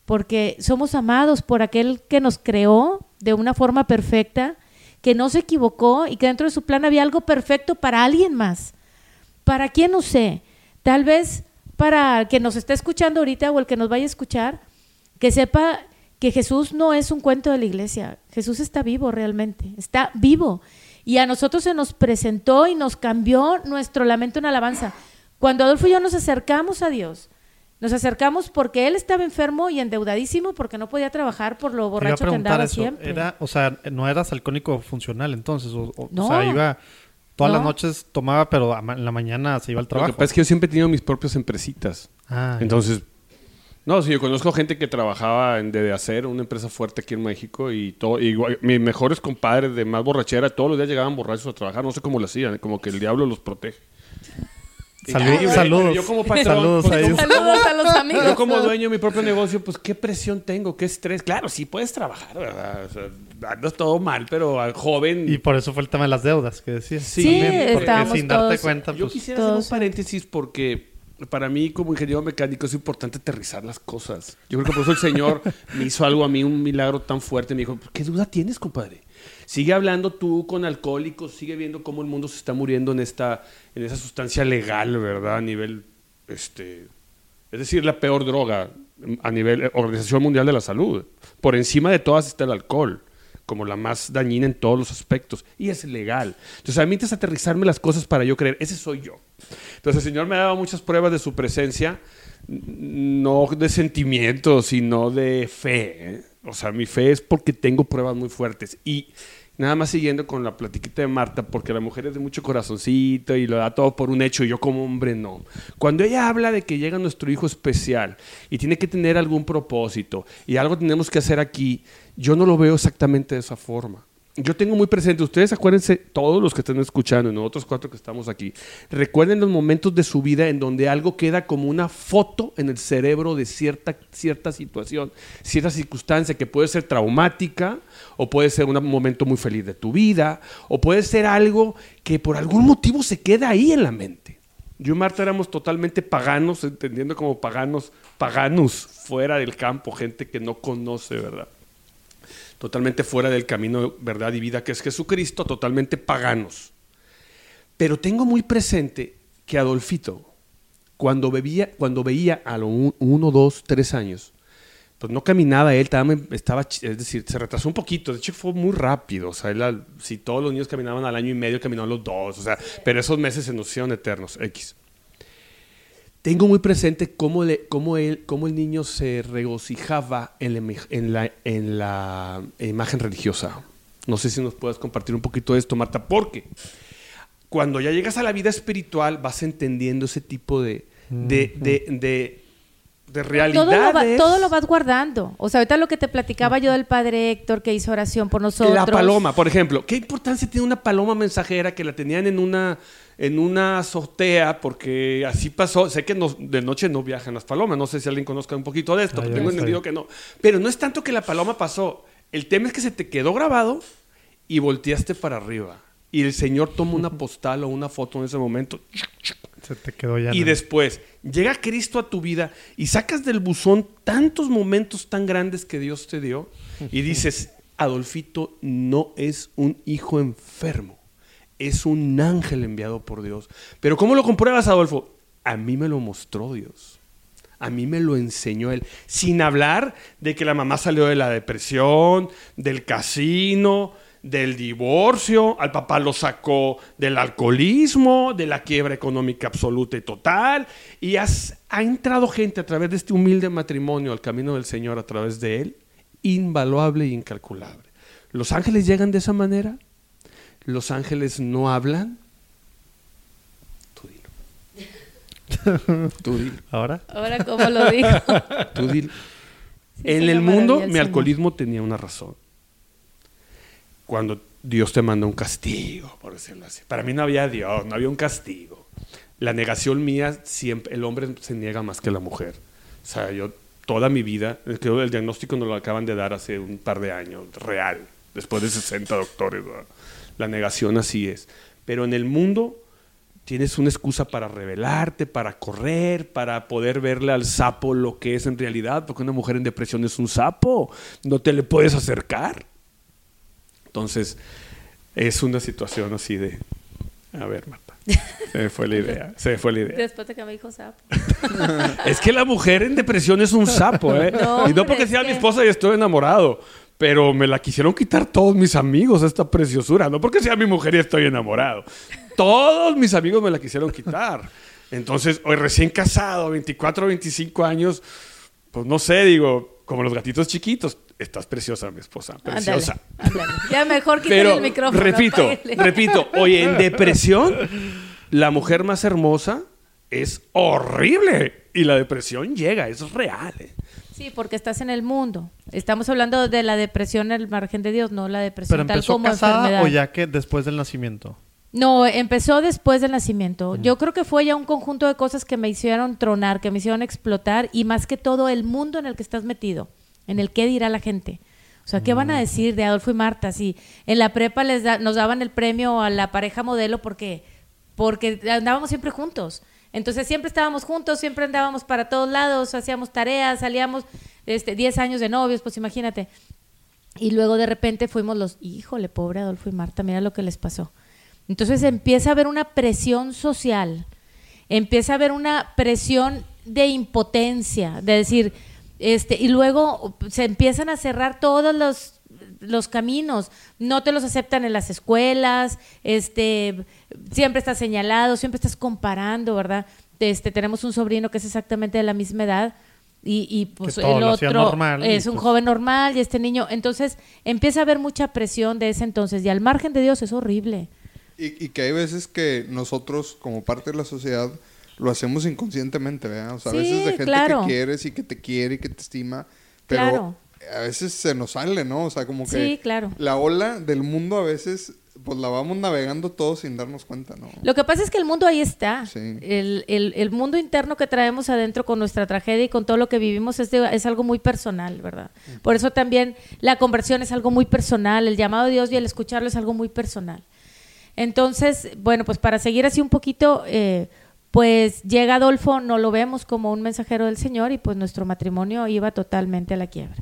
porque somos amados por aquel que nos creó de una forma perfecta que no se equivocó y que dentro de su plan había algo perfecto para alguien más para quién no sé tal vez para el que nos esté escuchando ahorita o el que nos vaya a escuchar que sepa que Jesús no es un cuento de la iglesia Jesús está vivo realmente está vivo y a nosotros se nos presentó y nos cambió nuestro lamento en alabanza. Cuando Adolfo y yo nos acercamos a Dios, nos acercamos porque él estaba enfermo y endeudadísimo porque no podía trabajar por lo Te iba a borracho que andaba eso. siempre. Era, o sea, no eras alcohólico funcional entonces. O, o- o No. sea, iba. Todas No. las noches tomaba, pero en la mañana se iba al Lo trabajo. que pasa es que yo siempre he tenido mis propias empresitas. Ah, Entonces, no, sí, yo conozco gente que trabajaba en de Hacer, una empresa fuerte aquí en México, y todo, y igual- mis mejores compadres de más borrachera, todos los días llegaban borrachos a trabajar, no sé cómo lo hacían, como que el diablo los protege. Salud- saludos. Yo como patrón, Saludos pues, a ellos. como- Saludos a los amigos. Yo como dueño de mi propio negocio, pues qué presión tengo, qué estrés. Claro, sí puedes trabajar, ¿verdad? O sea, andas todo mal, pero al joven... Y por eso fue el tema de las deudas que decías. Sí, También, porque sin darte todos- cuenta, Yo pues, quisiera hacer un paréntesis porque para mí como ingeniero mecánico es importante aterrizar las cosas. Yo creo que por eso el Señor me hizo algo a mí, un milagro tan fuerte. Me dijo, ¿qué duda tienes, compadre? Sigue hablando tú con alcohólicos, sigue viendo cómo el mundo se está muriendo en esta, en esa sustancia legal, ¿verdad? A nivel, este, es decir, la peor droga a nivel eh, Organización Mundial de la Salud. Por encima de todas está el alcohol, como la más dañina en todos los aspectos. Y es legal. Entonces, a mí es aterrizarme las cosas para yo creer, ese soy yo. Entonces, el Señor me daba muchas pruebas de su presencia, no de sentimientos, sino de fe. O sea, mi fe es porque tengo pruebas muy fuertes. Y nada más siguiendo con la platiquita de Marta, porque la mujer es de mucho corazoncito y lo da todo por un hecho, y yo como hombre no. Cuando ella habla de que llega nuestro hijo especial y tiene que tener algún propósito y algo tenemos que hacer aquí, yo no lo veo exactamente de esa forma. Yo tengo muy presente, ustedes acuérdense, todos los que están escuchando, nosotros cuatro que estamos aquí, recuerden los momentos de su vida en donde algo queda como una foto en el cerebro de cierta, cierta situación, cierta circunstancia que puede ser traumática, o puede ser un momento muy feliz de tu vida, o puede ser algo que por algún motivo se queda ahí en la mente. Yo y Marta éramos totalmente paganos, entendiendo como paganos, paganos fuera del campo, gente que no conoce, ¿verdad? Totalmente fuera del camino, verdad y vida que es Jesucristo, totalmente paganos. Pero tengo muy presente que Adolfito, cuando, bebía, cuando veía a los un- uno, dos, tres años, pues no caminaba él, estaba, estaba es decir, se retrasó un poquito, de hecho fue muy rápido, o sea, él si todos los niños caminaban al año y medio, caminaban los dos, o sea, pero esos meses se nos hicieron eternos, X. Tengo muy presente cómo, le- cómo, él, cómo el niño se regocijaba en la, imi- en, la, en la imagen religiosa. No sé si nos puedes compartir un poquito de esto, Marta, porque cuando ya llegas a la vida espiritual vas entendiendo ese tipo de, de, de, de, de Todo lo, va- realidades. todo lo vas guardando. O sea, ahorita lo que te platicaba yo del padre Héctor que hizo oración por nosotros. La paloma, por ejemplo. ¿Qué importancia tiene una paloma mensajera que la tenían en una en una azotea, porque así pasó. Sé que no- de noche no viajan las palomas. No sé si alguien conozca un poquito de esto, Ah, pero yo tengo no entendido que no. Pero no es tanto que la paloma pasó. El tema es que se te quedó grabado y volteaste para arriba. Y el Señor toma una postal o una foto en ese momento. Se te quedó ya. Y después llega Cristo a tu vida y sacas del buzón tantos momentos tan grandes que Dios te dio y dices, Adolfito no es un hijo enfermo, es un ángel enviado por Dios. Pero ¿cómo lo compruebas, Adolfo? A mí me lo mostró Dios. A mí me lo enseñó él, sin hablar de que la mamá salió de la depresión, del casino, del divorcio, al papá lo sacó del alcoholismo, de la quiebra económica absoluta y total, y has- ha entrado gente a través de este humilde matrimonio al camino del Señor a través de él, invaluable e incalculable. Los ángeles llegan de esa manera, los ángeles no hablan. Tú dilo. Tú dilo. Ahora. Ahora, ¿cómo lo dijo? Tú dilo. Sí, en el mundo, mi alcoholismo tenía una razón. Cuando Dios te manda un castigo, por decirlo así. Para mí no había Dios, no había un castigo. La negación mía, siempre, el hombre se niega más que la mujer. O sea, yo toda mi vida, creo que el diagnóstico nos lo acaban de dar hace un par de años, real, después de 60 doctores. ¿verdad? La negación así es. Pero en el mundo tienes una excusa para rebelarte, para correr, para poder verle al sapo lo que es en realidad, porque una mujer en depresión es un sapo, no te le puedes acercar. Entonces, es una situación así de, a ver, Marta, se me fue la idea, se me fue la idea. Después de que me dijo sapo. Es que la mujer en depresión es un sapo, ¿eh? No, y no porque sea que- mi esposa y estoy enamorado, pero me la quisieron quitar todos mis amigos, esta preciosura. No porque sea mi mujer y estoy enamorado. Todos mis amigos me la quisieron quitar. Entonces, hoy recién casado, 24, 25 años, pues no sé, digo, como los gatitos chiquitos. Estás preciosa, mi esposa, preciosa. Ya mejor Pero, el micrófono. repito, repito, oye, en depresión, la mujer más hermosa es horrible. Y la depresión llega, es real. ¿eh? Sí, porque estás en el mundo. Estamos hablando de la depresión al margen de Dios, no la depresión Pero tal empezó como casada enfermedad. o ya que después del nacimiento. No, empezó después del nacimiento. Yo creo que fue ya un conjunto de cosas que me hicieron tronar, que me hicieron explotar y más que todo el mundo en el que estás metido, en el qué dirá la gente. O sea, ¿qué van a decir de Adolfo y Marta si en la prepa les da- nos daban el premio a la pareja modelo porque porque andábamos siempre juntos. Entonces siempre estábamos juntos, siempre andábamos para todos lados, hacíamos tareas, salíamos este 10 años de novios, pues imagínate. Y luego de repente fuimos los, híjole, pobre Adolfo y Marta, mira lo que les pasó. Entonces empieza a haber una presión social, empieza a haber una presión de impotencia, de decir, este, y luego se empiezan a cerrar todos los los caminos, no te los aceptan en las escuelas, este, siempre estás señalado, siempre estás comparando, ¿verdad? Este, tenemos un sobrino que es exactamente de la misma edad y, y pues todo el otro normal es un pues, joven normal y este niño, entonces empieza a haber mucha presión de ese entonces y al margen de Dios es horrible. Y, y que hay veces que nosotros, como parte de la sociedad, lo hacemos inconscientemente, ¿verdad? O sea, a veces de gente claro. que quieres y que te quiere y que te estima, pero Claro. A veces se nos sale, ¿no? O sea, como que Sí, claro. la ola del mundo a veces, pues la vamos navegando todos sin darnos cuenta, ¿no? Lo que pasa es que el mundo ahí está. Sí. El, el- el mundo interno que traemos adentro con nuestra tragedia y con todo lo que vivimos es, de- es algo muy personal, ¿verdad? Por eso también la conversión es algo muy personal, el llamado de Dios y el escucharlo es algo muy personal. Entonces, bueno, pues para seguir así un poquito, eh, pues llega Adolfo, no lo vemos como un mensajero del Señor y pues nuestro matrimonio iba totalmente a la quiebra.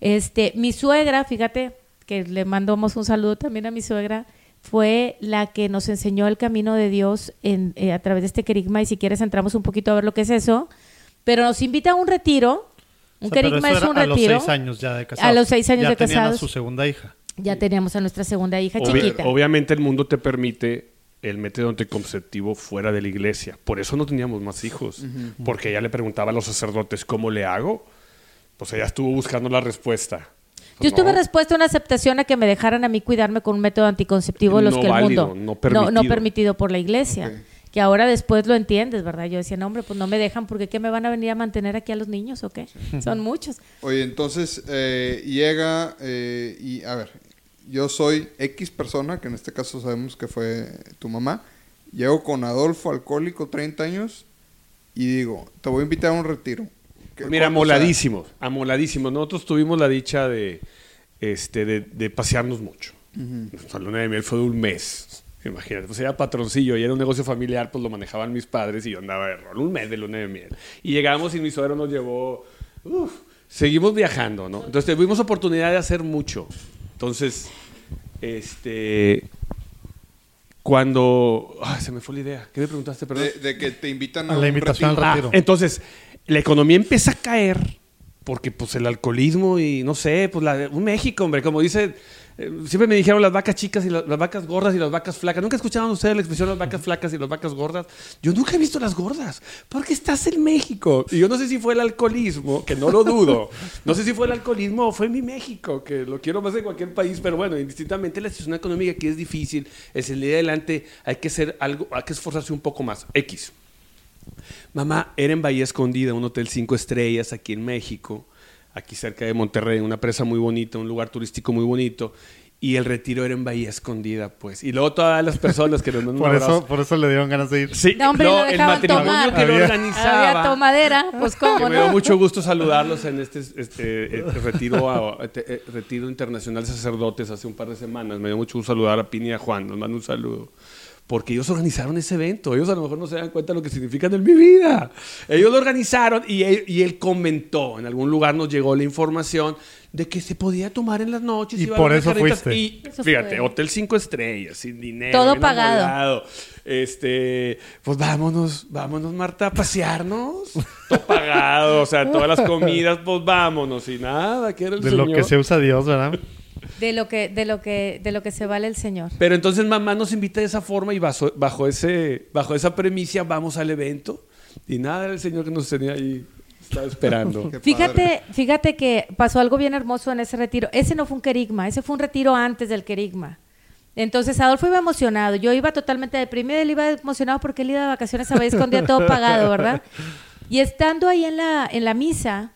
Este, mi suegra, fíjate que le mandamos un saludo también a mi suegra, fue la que nos enseñó el camino de Dios en, eh, a través de este querigma y si quieres entramos un poquito a ver lo que es eso, pero nos invita a un retiro. Un O sea, pero querigma eso es era un a los retiro. seis años ya de casados. A los seis años ya de casados. a su segunda hija. Ya teníamos a nuestra segunda hija Obvia- chiquita. obviamente el mundo te permite el método anticonceptivo fuera de la iglesia. Por eso no teníamos más hijos. Porque ella le preguntaba a los sacerdotes, ¿cómo le hago? Pues ella estuvo buscando la respuesta. Yo estuve No. respuesta a una aceptación a que me dejaran a mí cuidarme con un método anticonceptivo de los No que el válido, mundo no permitido. permitido por la iglesia. Que ahora después lo entiendes, ¿verdad? Yo decía, no, hombre, pues no me dejan porque ¿qué me van a venir a mantener aquí a los niños o qué? Son muchos. Oye, entonces eh, llega eh, y, a ver, yo soy X persona, que en este caso sabemos que fue tu mamá, Llego con Adolfo, alcohólico, 30 años, y digo, te voy a invitar a un retiro. ¿Qué- Mira, amoladísimos, amoladísimos. Nosotros tuvimos la dicha de, este, de, de pasearnos mucho. Nuestra luna de miel fue de un mes. Imagínate, pues era patroncillo y era un negocio familiar, pues lo manejaban mis padres y yo andaba de rol. Un mes de luna de miel. Y llegamos y mi suegro nos llevó. uf, seguimos viajando, ¿no? Entonces tuvimos oportunidad de hacer mucho. Entonces, este. Cuando. Ay, se me fue la idea. ¿Qué me preguntaste, perdón? De, de que te invitan a, A la un invitación al retiro. Ah, retiro. entonces, la economía empieza a caer porque pues el alcoholismo y no sé, pues la, un México, hombre, como dice, eh, siempre me dijeron las vacas chicas y la- las vacas gordas y las vacas flacas. ¿Nunca escuchaban ustedes la expresión las vacas flacas y las vacas gordas? Yo nunca he visto las gordas, porque estás en México. Y yo no sé si fue el alcoholismo, que no lo dudo. No sé si fue el alcoholismo o fue mi México, que lo quiero más en cualquier país, pero bueno, indistintamente la situación económica aquí es difícil, es el día adelante, hay que hacer algo, hay que esforzarse un poco más. X. Mamá era en Bahía Escondida, un hotel cinco estrellas aquí en México, aquí cerca de Monterrey, una presa muy bonita, un lugar turístico muy bonito. Y el retiro era en Bahía Escondida, pues. Y luego todas las personas que nos mandan un Por abrazo. eso, por eso le dieron ganas de ir. Sí, No, hombre, no, lo el matrimonio tomar. que lo Había- organizaba. Había tomadera, pues que cómo me dio no. mucho gusto saludarlos en este, este, eh, retiro, a- eh, eh, retiro internacional de sacerdotes hace un par de semanas. Me dio mucho gusto saludar a Pini y a Juan. Nos mando un saludo. Porque ellos organizaron ese evento. Ellos a lo mejor no se dan cuenta de lo que significan en mi vida. Ellos lo organizaron y él, y él comentó. En algún lugar nos llegó la información de que se podía tomar en las noches. Y iba a por eso fuiste. Y Eso fíjate, fue. hotel cinco estrellas, sin dinero. Todo bien pagado. Este, pues vámonos, vámonos, Marta, a pasearnos. Todo pagado, o sea, todas las comidas, pues vámonos. Y nada, que era el De señor. lo que se usa Dios, ¿verdad? De lo que, de lo que, de lo que se vale el Señor. Pero entonces mamá nos invita de esa forma y bajo, bajo, ese, bajo esa premisa vamos al evento. Y nada, era el señor que nos tenía ahí, estaba esperando. Fíjate, fíjate que pasó algo bien hermoso en ese retiro. Ese no fue un querigma, ese fue un retiro antes del querigma. Entonces Adolfo iba emocionado, yo iba totalmente deprimida, él iba emocionado porque él iba de vacaciones a Bahía Escondida todo pagado, ¿verdad? Y estando ahí en la, en la misa,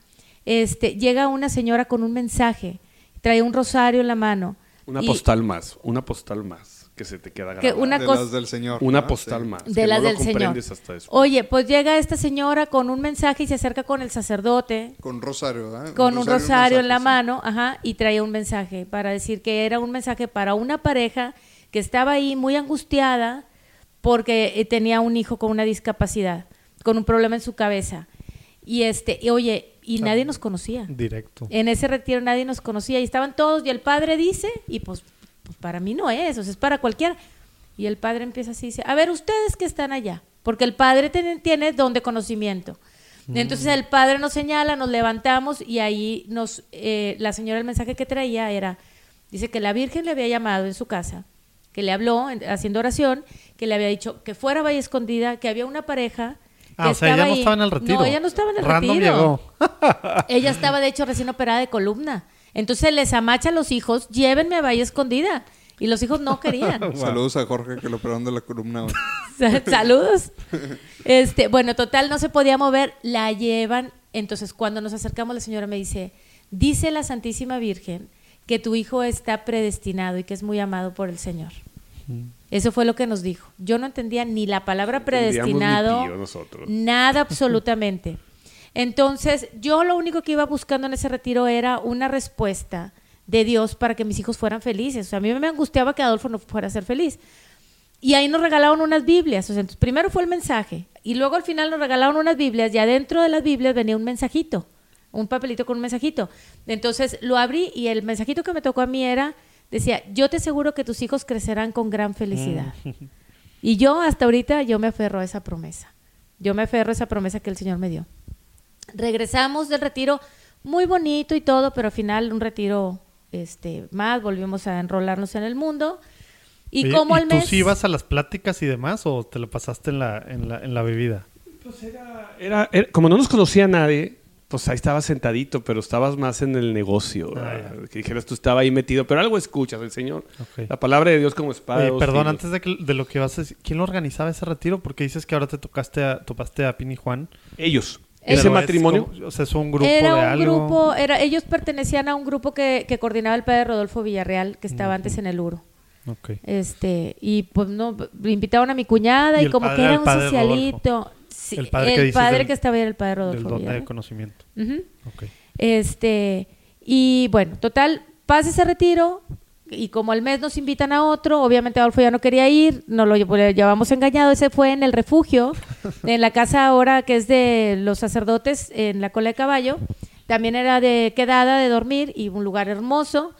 este, llega una señora con un mensaje, trae un rosario en la mano. Una y- postal más, una postal más que se te queda Que grabada. una de las del Señor. Una ¿no? postal Sí. más. de que las no lo del Señor. comprendes hasta después. Oye, pues llega esta señora con un mensaje y se acerca con el sacerdote, Con rosario, ¿verdad? con un rosario en la mano, ajá, y traía un mensaje para decir que era un mensaje para una pareja que estaba ahí muy angustiada porque eh, tenía un hijo con una discapacidad, con un problema en su cabeza. Y este, y oye, y nadie nos conocía. Directo. En ese retiro nadie nos conocía y estaban todos y el padre dice, y pues, pues para mí no es, o sea, es para cualquiera. Y el padre empieza así, dice, a ver, ustedes que están allá, porque el padre tiene, tiene don de conocimiento. Entonces el padre nos señala, nos levantamos y ahí nos, eh, la señora el mensaje que traía era, dice que la Virgen le había llamado en su casa, que le habló en- haciendo oración, que le había dicho que fuera a Valle Escondida, que había una pareja. Ah, o sea, ella no estaba en el retiro. No, ella no estaba en el Random retiro. llegó. Ella estaba, de hecho, recién operada de columna. Entonces les amacha a los hijos, llévenme a Valle Escondida. Y los hijos no querían. Saludos a Jorge que lo operaron de la columna. hoy. Saludos. Este, bueno, total, no se podía mover, la llevan. Entonces, cuando nos acercamos, la señora me dice, dice la Santísima Virgen que tu hijo está predestinado y que es muy amado por el Señor. Eso fue lo que nos dijo. Yo no entendía ni la palabra predestinado, nada absolutamente. Entonces, yo lo único que iba buscando en ese retiro era una respuesta de Dios para que mis hijos fueran felices. O sea, a mí me angustiaba que Adolfo no fuera a ser feliz. Y ahí nos regalaron unas Biblias. O sea, entonces, primero fue el mensaje. Y luego al final nos regalaron unas Biblias. Y adentro de las Biblias venía un mensajito. Un papelito con un mensajito. Entonces lo abrí y el mensajito que me tocó a mí era, decía, yo te aseguro que tus hijos crecerán con gran felicidad. Y yo hasta ahorita yo me aferro a esa promesa. Yo me aferro a esa promesa que el Señor me dio. Regresamos del retiro muy bonito y todo, pero al final un retiro este más, volvimos a enrolarnos en el mundo. Y Oye, como al tú mes sí ibas a las pláticas y demás o te lo pasaste en la, en la, en la bebida? Pues era, era- era- como no nos conocía nadie, pues ahí estabas sentadito, pero estabas más en el negocio. Ah, ¿verdad? que dijeras, tú estaba ahí metido, pero algo escuchas, el Señor. La palabra de Dios como espada. Oye, perdón, filos. antes de, que- de lo que vas a decir, ¿quién lo organizaba ese retiro? Porque dices que ahora te tocaste a, topaste a Pini Juan. Ellos. Pero Ese es matrimonio. como- o sea, es un grupo era de un algo. grupo, era, ellos pertenecían a un grupo que, que coordinaba el padre Rodolfo Villarreal, que estaba antes en el URO. Ok. Este, y pues no, invitaron a mi cuñada ¿Y como padre que era un socialito. Sí, El padre que el dices padre del- que estaba ahí era el padre Del Rodolfo. don de conocimiento. Ujú. Ok. Este, y bueno, total, pasa ese retiro y como al mes nos invitan a otro, obviamente Adolfo ya no quería ir, nos lo lle- llevamos engañado, ese fue en el refugio, en la casa ahora que es de los sacerdotes en la cola de caballo, también era de quedada, de dormir y un lugar hermoso,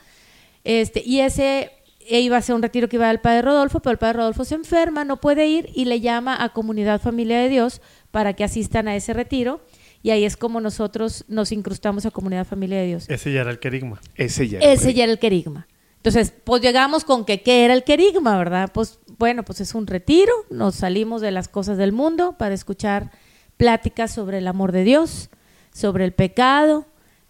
este, y ese e iba a ser un retiro que iba al padre Rodolfo, pero el padre Rodolfo se enferma, no puede ir y le llama a Comunidad Familia de Dios para que asistan a ese retiro. Y ahí es como nosotros nos incrustamos a Comunidad Familia de Dios. Ese ya era el querigma. Ese ya. era Ese ya era el querigma. Entonces, pues llegamos con que qué era el querigma, ¿verdad? Pues bueno, pues es un retiro, nos salimos de las cosas del mundo para escuchar pláticas sobre el amor de Dios, sobre el pecado,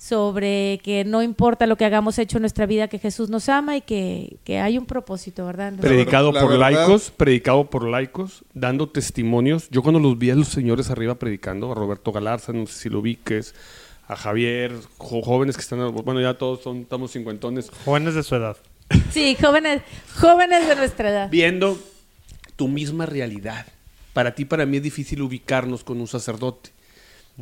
sobre que no importa lo que hagamos hecho en nuestra vida, que Jesús nos ama y que, que hay un propósito, ¿verdad? Predicado La por verdad- laicos, predicado por laicos, dando testimonios. Yo cuando los vi a los señores arriba predicando, a Roberto Galarza, no sé si lo ubiques, a Javier, jo- jóvenes que están, bueno, ya todos son, estamos cincuentones, Jóvenes de su edad. Sí, jóvenes, jóvenes de nuestra edad. viendo tu misma realidad. Para ti, para mí es difícil ubicarnos con un sacerdote.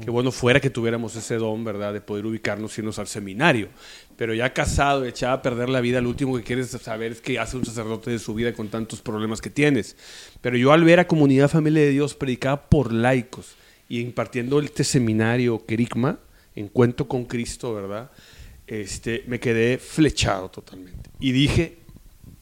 Que bueno fuera que tuviéramos ese don, ¿verdad? De poder ubicarnos y irnos al seminario. Pero ya casado, echado a perder la vida, lo último que quieres saber es qué hace un sacerdote de su vida con tantos problemas que tienes. Pero yo al ver a Comunidad Familia de Dios predicada por laicos y impartiendo este seminario Kerigma, Encuentro con Cristo, ¿verdad? Este, me quedé flechado totalmente. Y dije,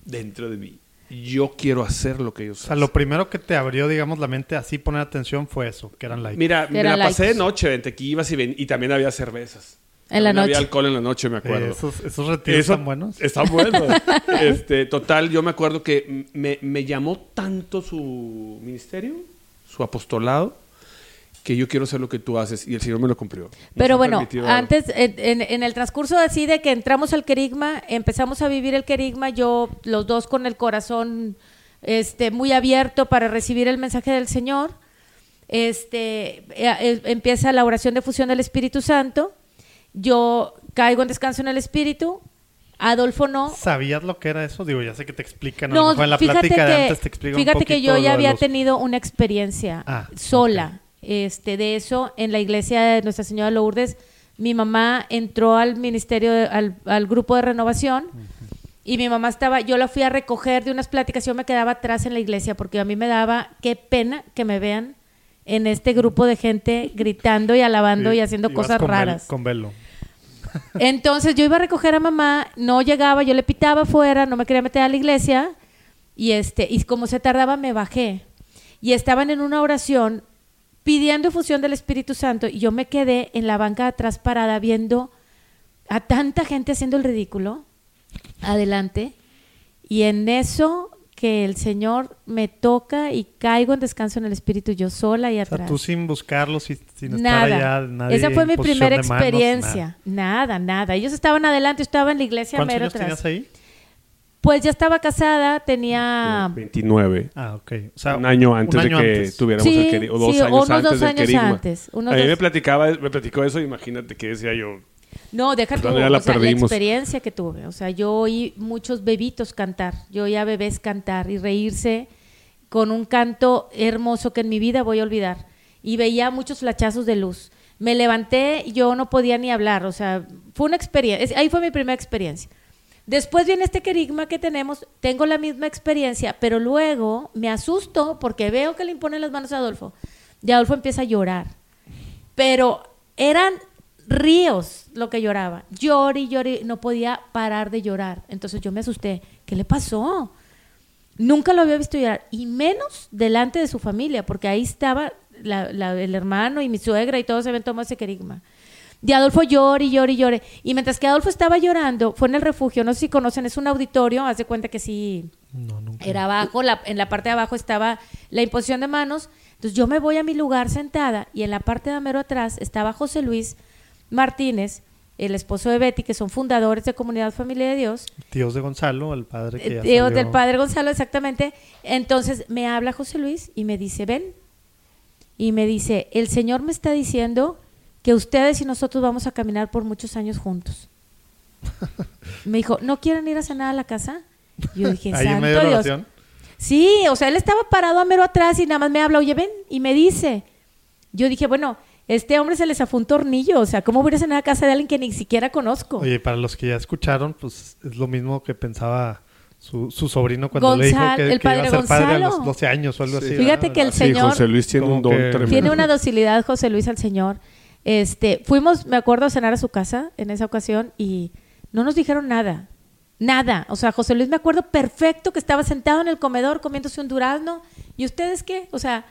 dentro de mí, yo quiero hacer lo que ellos O sea, hacen. lo primero que te abrió, digamos, la mente así poner atención fue eso, que eran laicos. Mira, me la pasé de noche, entre que ibas y, ven- y también había cervezas. En la También Había noche. alcohol en la noche, me Eh, acuerdo. esos, esos retiros Eso- están buenos. Están buenos. este, total, yo me acuerdo que me, me llamó tanto su ministerio, su apostolado, que yo quiero hacer lo que tú haces y el Señor me lo cumplió. Pero bueno, antes, en, en- el transcurso así de que entramos al querigma, empezamos a vivir el querigma, yo, los dos con el corazón este, muy abierto para recibir el mensaje del Señor, este, eh, eh, empieza la oración de fusión del Espíritu Santo, yo caigo en descanso en el Espíritu, Adolfo no, ¿Sabías lo que era eso? Digo, ya sé que te explican. no, en la fíjate plática de que, antes te explican un fíjate que poquito yo ya de había los- tenido una experiencia Ah, sola este, de eso en la iglesia de Nuestra Señora de Lourdes. Mi mamá entró al ministerio, de- al, al grupo de renovación y mi mamá estaba, yo la fui a recoger de unas pláticas, yo me quedaba atrás en la iglesia porque a mí me daba, qué pena que me vean en este grupo de gente gritando y alabando Sí, y haciendo cosas con vel- raras. con velo. Entonces yo iba a recoger a mamá, no llegaba, yo le pitaba afuera, no me quería meter a la iglesia y este y como se tardaba me bajé y estaban en una oración pidiendo fusión del Espíritu Santo y yo me quedé en la banca de atrás parada viendo a tanta gente haciendo el ridículo adelante y en eso que el Señor me toca y caigo en descanso en el Espíritu yo sola y O sea, atrás. tú sin buscarlo, sin, sin estar Nada. allá, nadie Esa fue mi primera manos, experiencia. nada. nada, Ellos estaban adelante, yo estaba en la iglesia ¿Cuántos mero años atrás. tenías ahí? Pues ya estaba casada, tenía 29. Ah, ok. O sea, un año antes un año de que antes. tuviéramos Sí, el querigma. O dos sí, años unos antes dos del años querigma. antes, unos a mí me platicaba, me platicó eso, imagínate que decía yo. No, deja tú, Cuando ya la o sea, la perdimos. experiencia que tuve. O sea, yo oí muchos bebitos cantar, yo oía bebés cantar y reírse con un canto hermoso que en mi vida voy a olvidar. Y veía muchos flachazos de luz. Me levanté y yo no podía ni hablar, o sea, fue una experiencia, ahí fue mi primera experiencia. Después viene este querigma que tenemos, tengo la misma experiencia, pero luego me asusto porque veo que le imponen las manos a Adolfo. Y Adolfo empieza a llorar. Pero eran ríos lo que lloraba. Lloré lloré, no podía parar de llorar. Entonces yo me asusté. ¿Qué le pasó? Nunca lo había visto llorar, y menos delante de su familia, porque ahí estaba el hermano y mi suegra y todos se habían tomado ese querigma. Y Adolfo llora y llora y llora. Y mientras que Adolfo estaba llorando, fue en el refugio, no sé si conocen, es un auditorio, haz de cuenta que sí, No, nunca. era abajo, la- en la parte de abajo estaba la imposición de manos. Entonces yo me voy a mi lugar sentada y en la parte de mero atrás estaba José Luis Martínez, el esposo de Betty, que son fundadores de Comunidad Familia de Dios. Tíos de Gonzalo, el padre que ya Eh, salió. del padre Gonzalo, exactamente. Entonces me habla José Luis y me dice, ven. Y me dice, el Señor me está diciendo que ustedes y nosotros vamos a caminar por muchos años juntos. me dijo, ¿no quieren ir a cenar a la casa? Y yo dije, santo medio de la Dios. oración. Sí, o sea, él estaba parado a mero atrás y nada más me habla, oye, ven, y me dice. Yo dije, bueno, este hombre se le zafó un tornillo, o sea, ¿cómo voy a ir a cenar a casa de alguien que ni siquiera conozco? Oye, para los que ya escucharon, pues es lo mismo que pensaba su, su sobrino cuando le dijo que, el que iba a padre ser padre a los 12 años o algo Sí. así. Fíjate ¿verdad? que el Sí, señor José Luis tiene un don que- tremendo. tiene una docilidad, José Luis, al señor. Este, fuimos, me acuerdo, a cenar a su casa en esa ocasión y no nos dijeron nada. Nada. O sea, José Luis me acuerdo perfecto que estaba sentado en el comedor comiéndose un durazno. ¿Y ustedes qué? O sea,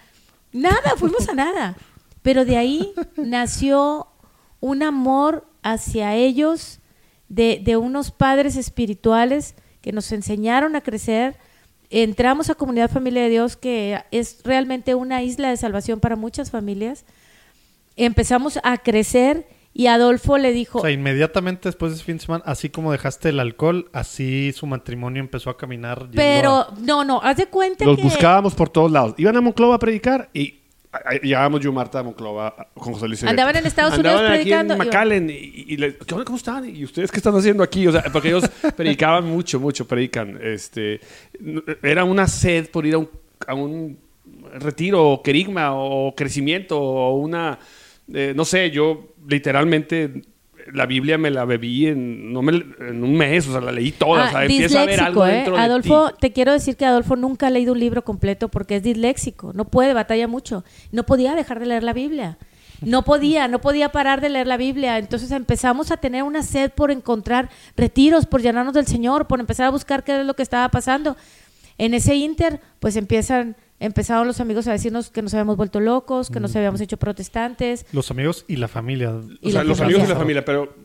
nada, fuimos a nada. Pero de ahí nació un amor hacia ellos de, de unos padres espirituales que nos enseñaron a crecer. Entramos a Comunidad Familia de Dios, que es realmente una isla de salvación para muchas familias. Empezamos a crecer y Adolfo le dijo, O sea, inmediatamente después de ese fin de semana, así como dejaste el alcohol, así su matrimonio empezó a caminar. pero a- no, no, haz de cuenta Los que... buscábamos por todos lados. Iban a Monclova a predicar y llegábamos yo y Marta a Monclova con José Luis. y Andaban en Estados Andaban Unidos aquí predicando, en y- McAllen y, y le- ¿qué onda? ¿Cómo están? ¿Y ustedes qué están haciendo aquí? O sea, porque ellos predicaban mucho, mucho, predican. Este, era una sed por ir a un, a un retiro o querigma o crecimiento o una, eh, no sé, yo literalmente la Biblia me la bebí en, no me- en un mes, o sea, la leí toda, Ah, o sea, empieza a ver algo ¿eh? dentro de Adolfo, ti. te quiero decir que Adolfo nunca ha leído un libro completo porque es disléxico, no puede, batalla mucho. No podía dejar de leer la Biblia. No podía, no podía parar de leer la Biblia. Entonces empezamos a tener una sed por encontrar retiros, por llenarnos del Señor, por empezar a buscar qué es lo que estaba pasando. En ese inter, pues empiezan, empezaron los amigos a decirnos que nos habíamos vuelto locos, que nos habíamos hecho protestantes. Los amigos y la familia. Y o sea, los familia. amigos y la familia, pero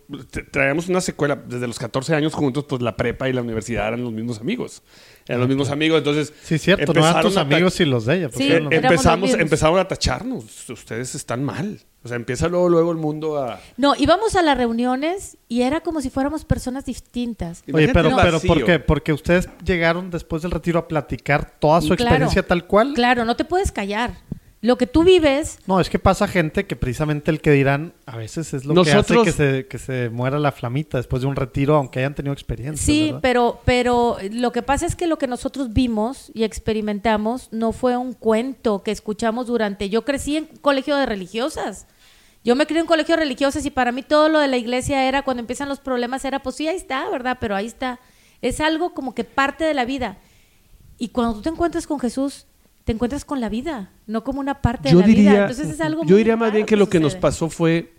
traíamos una secuela. Desde los 14 años juntos, pues la prepa y la universidad eran los mismos amigos. Eran los mismos amigos, entonces... Sí, cierto, no eran empezaron tus amigos y los de ella. pues, Sí, eran los- éramos los empezamos, empezaron a tacharnos. Ustedes están mal. O sea, empieza luego, luego el mundo a... No, íbamos a las reuniones y era como si fuéramos personas distintas. Oye, pero, pero. ¿por qué? Porque ustedes llegaron después del retiro a platicar toda su Claro. experiencia tal cual. Claro, no te puedes callar. Lo que tú vives, No, es que pasa gente que precisamente el que dirán a veces es lo Nosotros- que hace que se, que se muera la flamita después de un retiro, aunque hayan tenido experiencia. sí, pero, pero lo que pasa es que lo que nosotros vimos y experimentamos no fue un cuento que escuchamos durante. Yo crecí en colegio de religiosas. Yo me crié en colegio de religiosas y para mí todo lo de la iglesia era cuando empiezan los problemas era pues sí ahí está, ¿verdad? Pero ahí está. Es algo como que parte de la vida. Y cuando tú te encuentras con Jesús, te encuentras con la vida, no como una parte Yo de la vida. diría, Entonces es algo yo diría más bien que lo que nos pasó fue...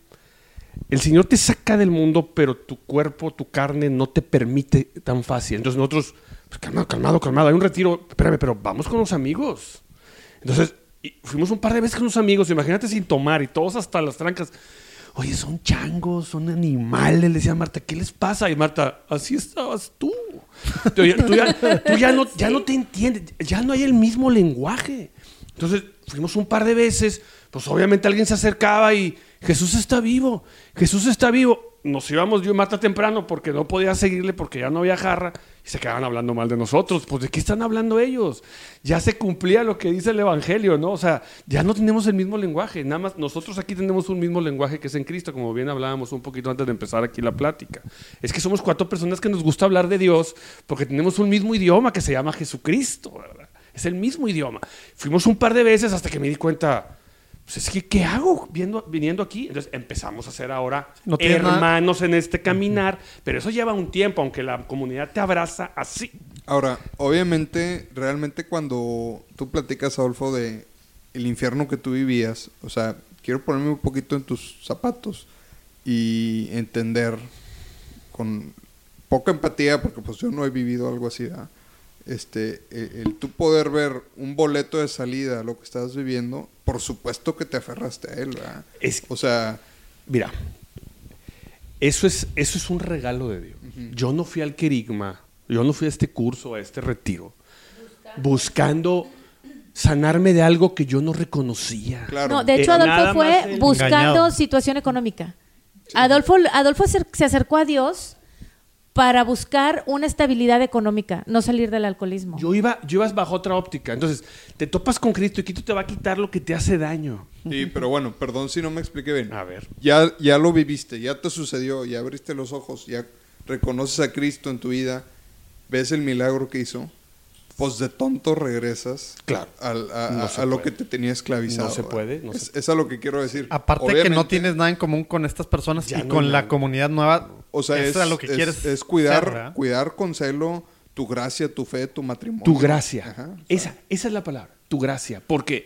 El Señor te saca del mundo, pero tu cuerpo, tu carne no te permite tan fácil. Entonces nosotros, pues, calmado, calmado, calmado. Hay un retiro, espérame, pero vamos con los amigos. Entonces, fuimos un par de veces con los amigos, imagínate sin tomar y todos hasta las trancas. Oye, son changos, son animales, le decía Marta, ¿qué les pasa? Y Marta, así estabas tú. Tú ya, no, ya no te entiendes, ya no hay el mismo lenguaje. Entonces, fuimos un par de veces, pues obviamente alguien se acercaba y Jesús está vivo, Jesús está vivo. Nos íbamos yo y Marta temprano porque no podía seguirle porque ya no había jarra y se quedaban hablando mal de nosotros. Pues de qué están hablando ellos? Ya se cumplía lo que dice el Evangelio, ¿no? O sea, ya no tenemos el mismo lenguaje. Nada más nosotros aquí tenemos un mismo lenguaje que es en Cristo, como bien hablábamos un poquito antes de empezar aquí la plática. Es que somos cuatro personas que nos gusta hablar de Dios porque tenemos un mismo idioma que se llama Jesucristo, ¿verdad? Es el mismo idioma. Fuimos un par de veces hasta que me di cuenta, pues es que, ¿qué hago viendo, viniendo aquí? Entonces empezamos a ser ahora No tiene nada- hermanos en este caminar, pero eso lleva un tiempo, aunque la comunidad te abraza así. Ahora, obviamente, realmente cuando tú platicas, Adolfo, de el infierno que tú vivías, o sea, quiero ponerme un poquito en tus zapatos y entender con poca empatía, porque pues yo no he vivido algo así, ¿verdad? Este, el, el tú poder ver un boleto de salida a lo que estás viviendo, por supuesto que te aferraste a él, ¿verdad? Es- O sea, Mira, eso es, eso es un regalo de Dios. Yo no fui al querigma, yo no fui a este curso, a este retiro, buscando sanarme de algo que yo no reconocía. claro. No, de hecho Eh, Adolfo fue buscando Engañado. situación económica. Adolfo, Adolfo se acercó a Dios para buscar una estabilidad económica, no salir del alcoholismo. Yo iba, yo ibas bajo otra óptica. Entonces, te topas con Cristo y Cristo te va a quitar lo que te hace daño. Sí, pero bueno, perdón si no me expliqué bien. A ver. Ya, ya lo viviste, ya te sucedió, ya abriste los ojos, ya reconoces a Cristo en tu vida. ves el milagro que hizo, pues de tonto regresas Claro. al- a, No a- se a lo que te tenía esclavizado. No se puede, no es, se- es a lo que quiero decir. Aparte que no tienes nada en común con estas personas y no con la comunidad nueva. O sea, es, es a lo que es- quieres es cuidar, cuidar con celo tu gracia, tu fe, tu matrimonio. Tu gracia. Ajá, o sea, esa, esa es la palabra, tu gracia. Porque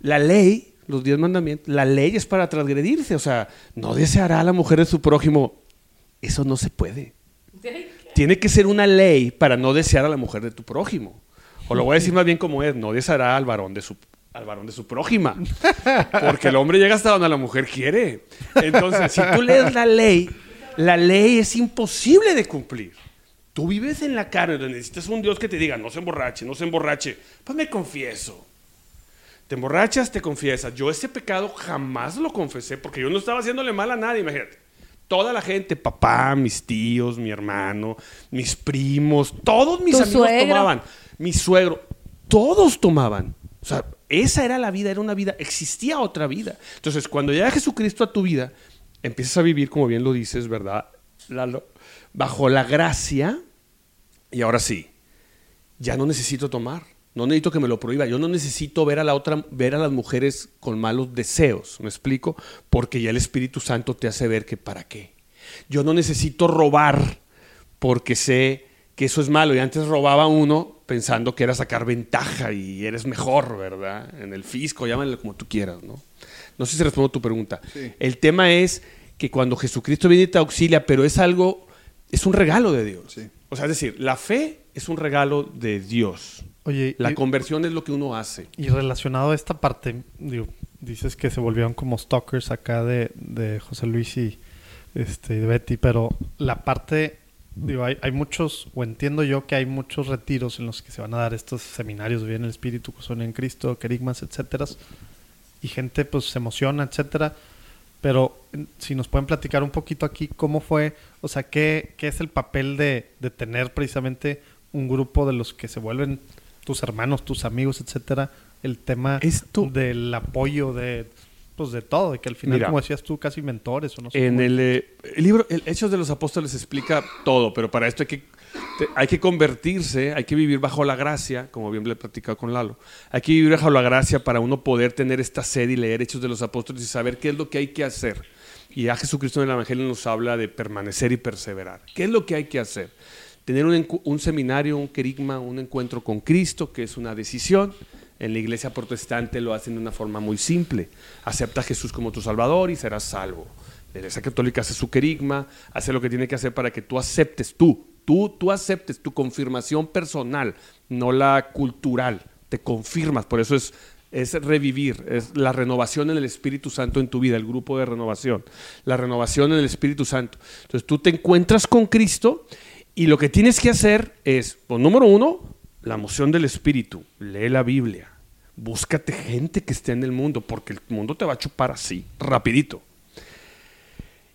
la ley, los diez mandamientos, la ley es para transgredirse. O sea, no deseará a la mujer de su prójimo. Eso no se puede. Tiene que ser una ley para no desear a la mujer de tu prójimo. O lo voy a decir más bien como es, no deseará al varón de su al varón de su prójima. Porque el hombre llega hasta donde la mujer quiere. Entonces, si tú lees la ley, la ley es imposible de cumplir. Tú vives en la carne, donde necesitas un Dios que te diga, no se emborrache, no se emborrache. Pues me confieso. Te emborrachas, te confiesas. Yo ese pecado jamás lo confesé porque yo no estaba haciéndole mal a nadie, imagínate. Toda la gente, papá, mis tíos, mi hermano, mis primos, todos mis amigos suegro. tomaban. Mi suegro, todos tomaban. O sea, esa era la vida, era una vida, existía otra vida. Entonces, cuando llega Jesucristo a tu vida, empiezas a vivir, como bien lo dices, ¿verdad? Lalo? bajo la gracia, y ahora sí, ya no necesito tomar. No necesito que me lo prohíba. Yo no necesito ver a la otra, ver a las mujeres con malos deseos. ¿Me explico? Porque ya el Espíritu Santo te hace ver que para qué. Yo no necesito robar porque sé que eso es malo. Y antes robaba uno pensando que era sacar ventaja y eres mejor, ¿verdad? En el fisco, llámale como tú quieras, ¿no? No sé si respondo tu pregunta. Sí. El tema es que cuando Jesucristo viene y te auxilia, pero es algo, es un regalo de Dios. Sí. O sea, es decir, la fe es un regalo de Dios. Oye, La y, conversión es lo que uno hace. y relacionado a esta parte, digo, dices que se volvieron como stalkers acá de, de José Luis y este, y Betty, pero la parte, digo, hay, hay muchos, o entiendo yo que hay muchos retiros en los que se van a dar estos seminarios bien el Espíritu, son en Cristo, querigmas, etcétera, y gente pues se emociona, etcétera. Pero si nos pueden platicar un poquito aquí cómo fue, o sea, qué, qué es el papel de, de tener precisamente un grupo de los que se vuelven tus hermanos, tus amigos, etcétera, el tema Esto- del apoyo de pues de todo, de que al final, Mira. como decías tú, casi mentores o no sé. En cómo- el, eh, el libro el Hechos de los Apóstoles explica todo, pero para esto hay que, te- hay que convertirse, hay que vivir bajo la gracia, como bien le he platicado con Lalo. Hay que vivir bajo la gracia para uno poder tener esta sed y leer Hechos de los Apóstoles y saber qué es lo que hay que hacer. Y ya Jesucristo en el Evangelio nos habla de permanecer y perseverar. ¿Qué es lo que hay que hacer? Tener un, un seminario, un querigma, un encuentro con Cristo, que es una decisión. En la iglesia protestante lo hacen de una forma muy simple. Acepta a Jesús como tu Salvador y serás salvo. La iglesia católica hace su querigma, hace lo que tiene que hacer para que tú aceptes, tú, tú, tú aceptes tu confirmación personal, no la cultural. Te confirmas, por eso es, es revivir, es la renovación en el Espíritu Santo en tu vida, el grupo de renovación, la renovación en el Espíritu Santo. Entonces tú te encuentras con Cristo y lo que tienes que hacer es, pues, número uno, la moción del Espíritu. Lee la Biblia. Búscate gente que esté en el mundo, porque el mundo te va a chupar así, rapidito.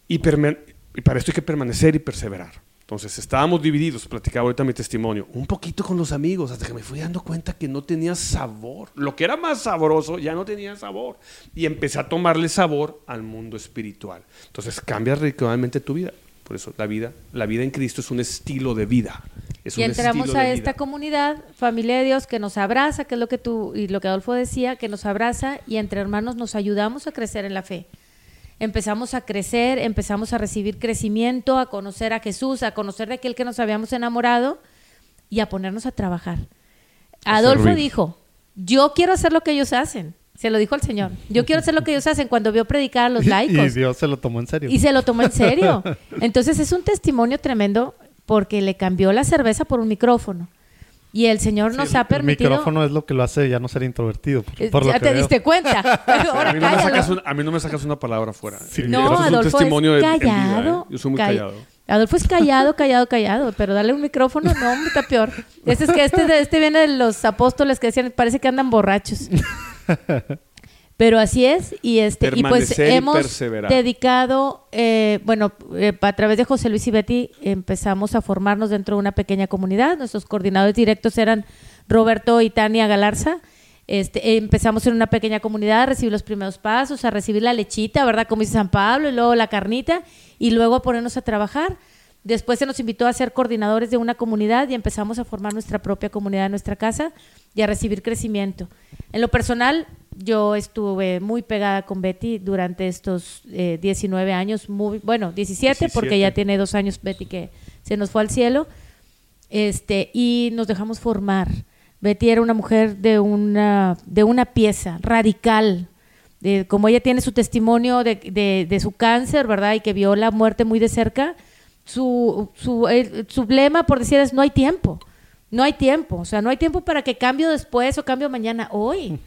Y, y para esto hay que permanecer y perseverar. Entonces estábamos divididos, platicaba ahorita mi testimonio, un poquito con los amigos, hasta que me fui dando cuenta que no tenía sabor. Lo que era más sabroso ya no tenía sabor. Y empecé a tomarle sabor al mundo espiritual. Entonces cambia radicalmente tu vida. Por eso la vida, la vida en Cristo es un estilo de vida. Es y un entramos estilo a de esta vida. comunidad, familia de Dios, que nos abraza, que es lo que tú y lo que Adolfo decía, que nos abraza y entre hermanos nos ayudamos a crecer en la fe. Empezamos a crecer, empezamos a recibir crecimiento, a conocer a Jesús, a conocer de aquel que nos habíamos enamorado y a ponernos a trabajar. Adolfo dijo, yo quiero hacer lo que ellos hacen. Se lo dijo al Señor. Yo quiero hacer lo que ellos hacen cuando vio predicar a los y laicos. Dios se lo tomó en serio. Y se lo tomó en serio. Entonces es un testimonio tremendo porque le cambió la cerveza por un micrófono. Y el Señor Sí, nos el- ha permitido... El micrófono es lo que lo hace ya no ser introvertido. Por, Eh, lo ya que te veo. diste cuenta. Ahora A mí, no me sacas un- a mí no me sacas una palabra fuera. Sí. Eh, No, eso es un Adolfo testimonio es vida, ¿eh? callado. Yo soy muy call- callado. Adolfo es callado, callado, callado, pero darle un micrófono, no, está peor. Este es que este, de- este viene de los apóstoles que decían, parece que andan borrachos. Pero así es, y este, y pues y hemos perseverar. dedicado, eh, bueno, eh, a través de José Luis y Betty empezamos a formarnos dentro de una pequeña comunidad. Nuestros coordinadores directos eran Roberto y Tania Galarza. Este, empezamos en una pequeña comunidad a recibir los primeros pasos, a recibir la lechita, ¿verdad? Como dice San Pablo, y luego la carnita, y luego a ponernos a trabajar. Después se nos invitó a ser coordinadores de una comunidad y empezamos a formar nuestra propia comunidad en nuestra casa y a recibir crecimiento. En lo personal, yo estuve muy pegada con Betty durante estos eh, 19 años, muy, bueno, 17, porque 17. ya tiene dos años Betty que se nos fue al cielo, este, y nos dejamos formar. Betty era una mujer de una, de una pieza radical, de, como ella tiene su testimonio de, de- de su cáncer, ¿verdad? Y que vio la muerte muy de cerca, su, su, su lema, por decir, es no hay tiempo. No hay tiempo. O sea, no hay tiempo para que cambio después o cambio mañana, hoy.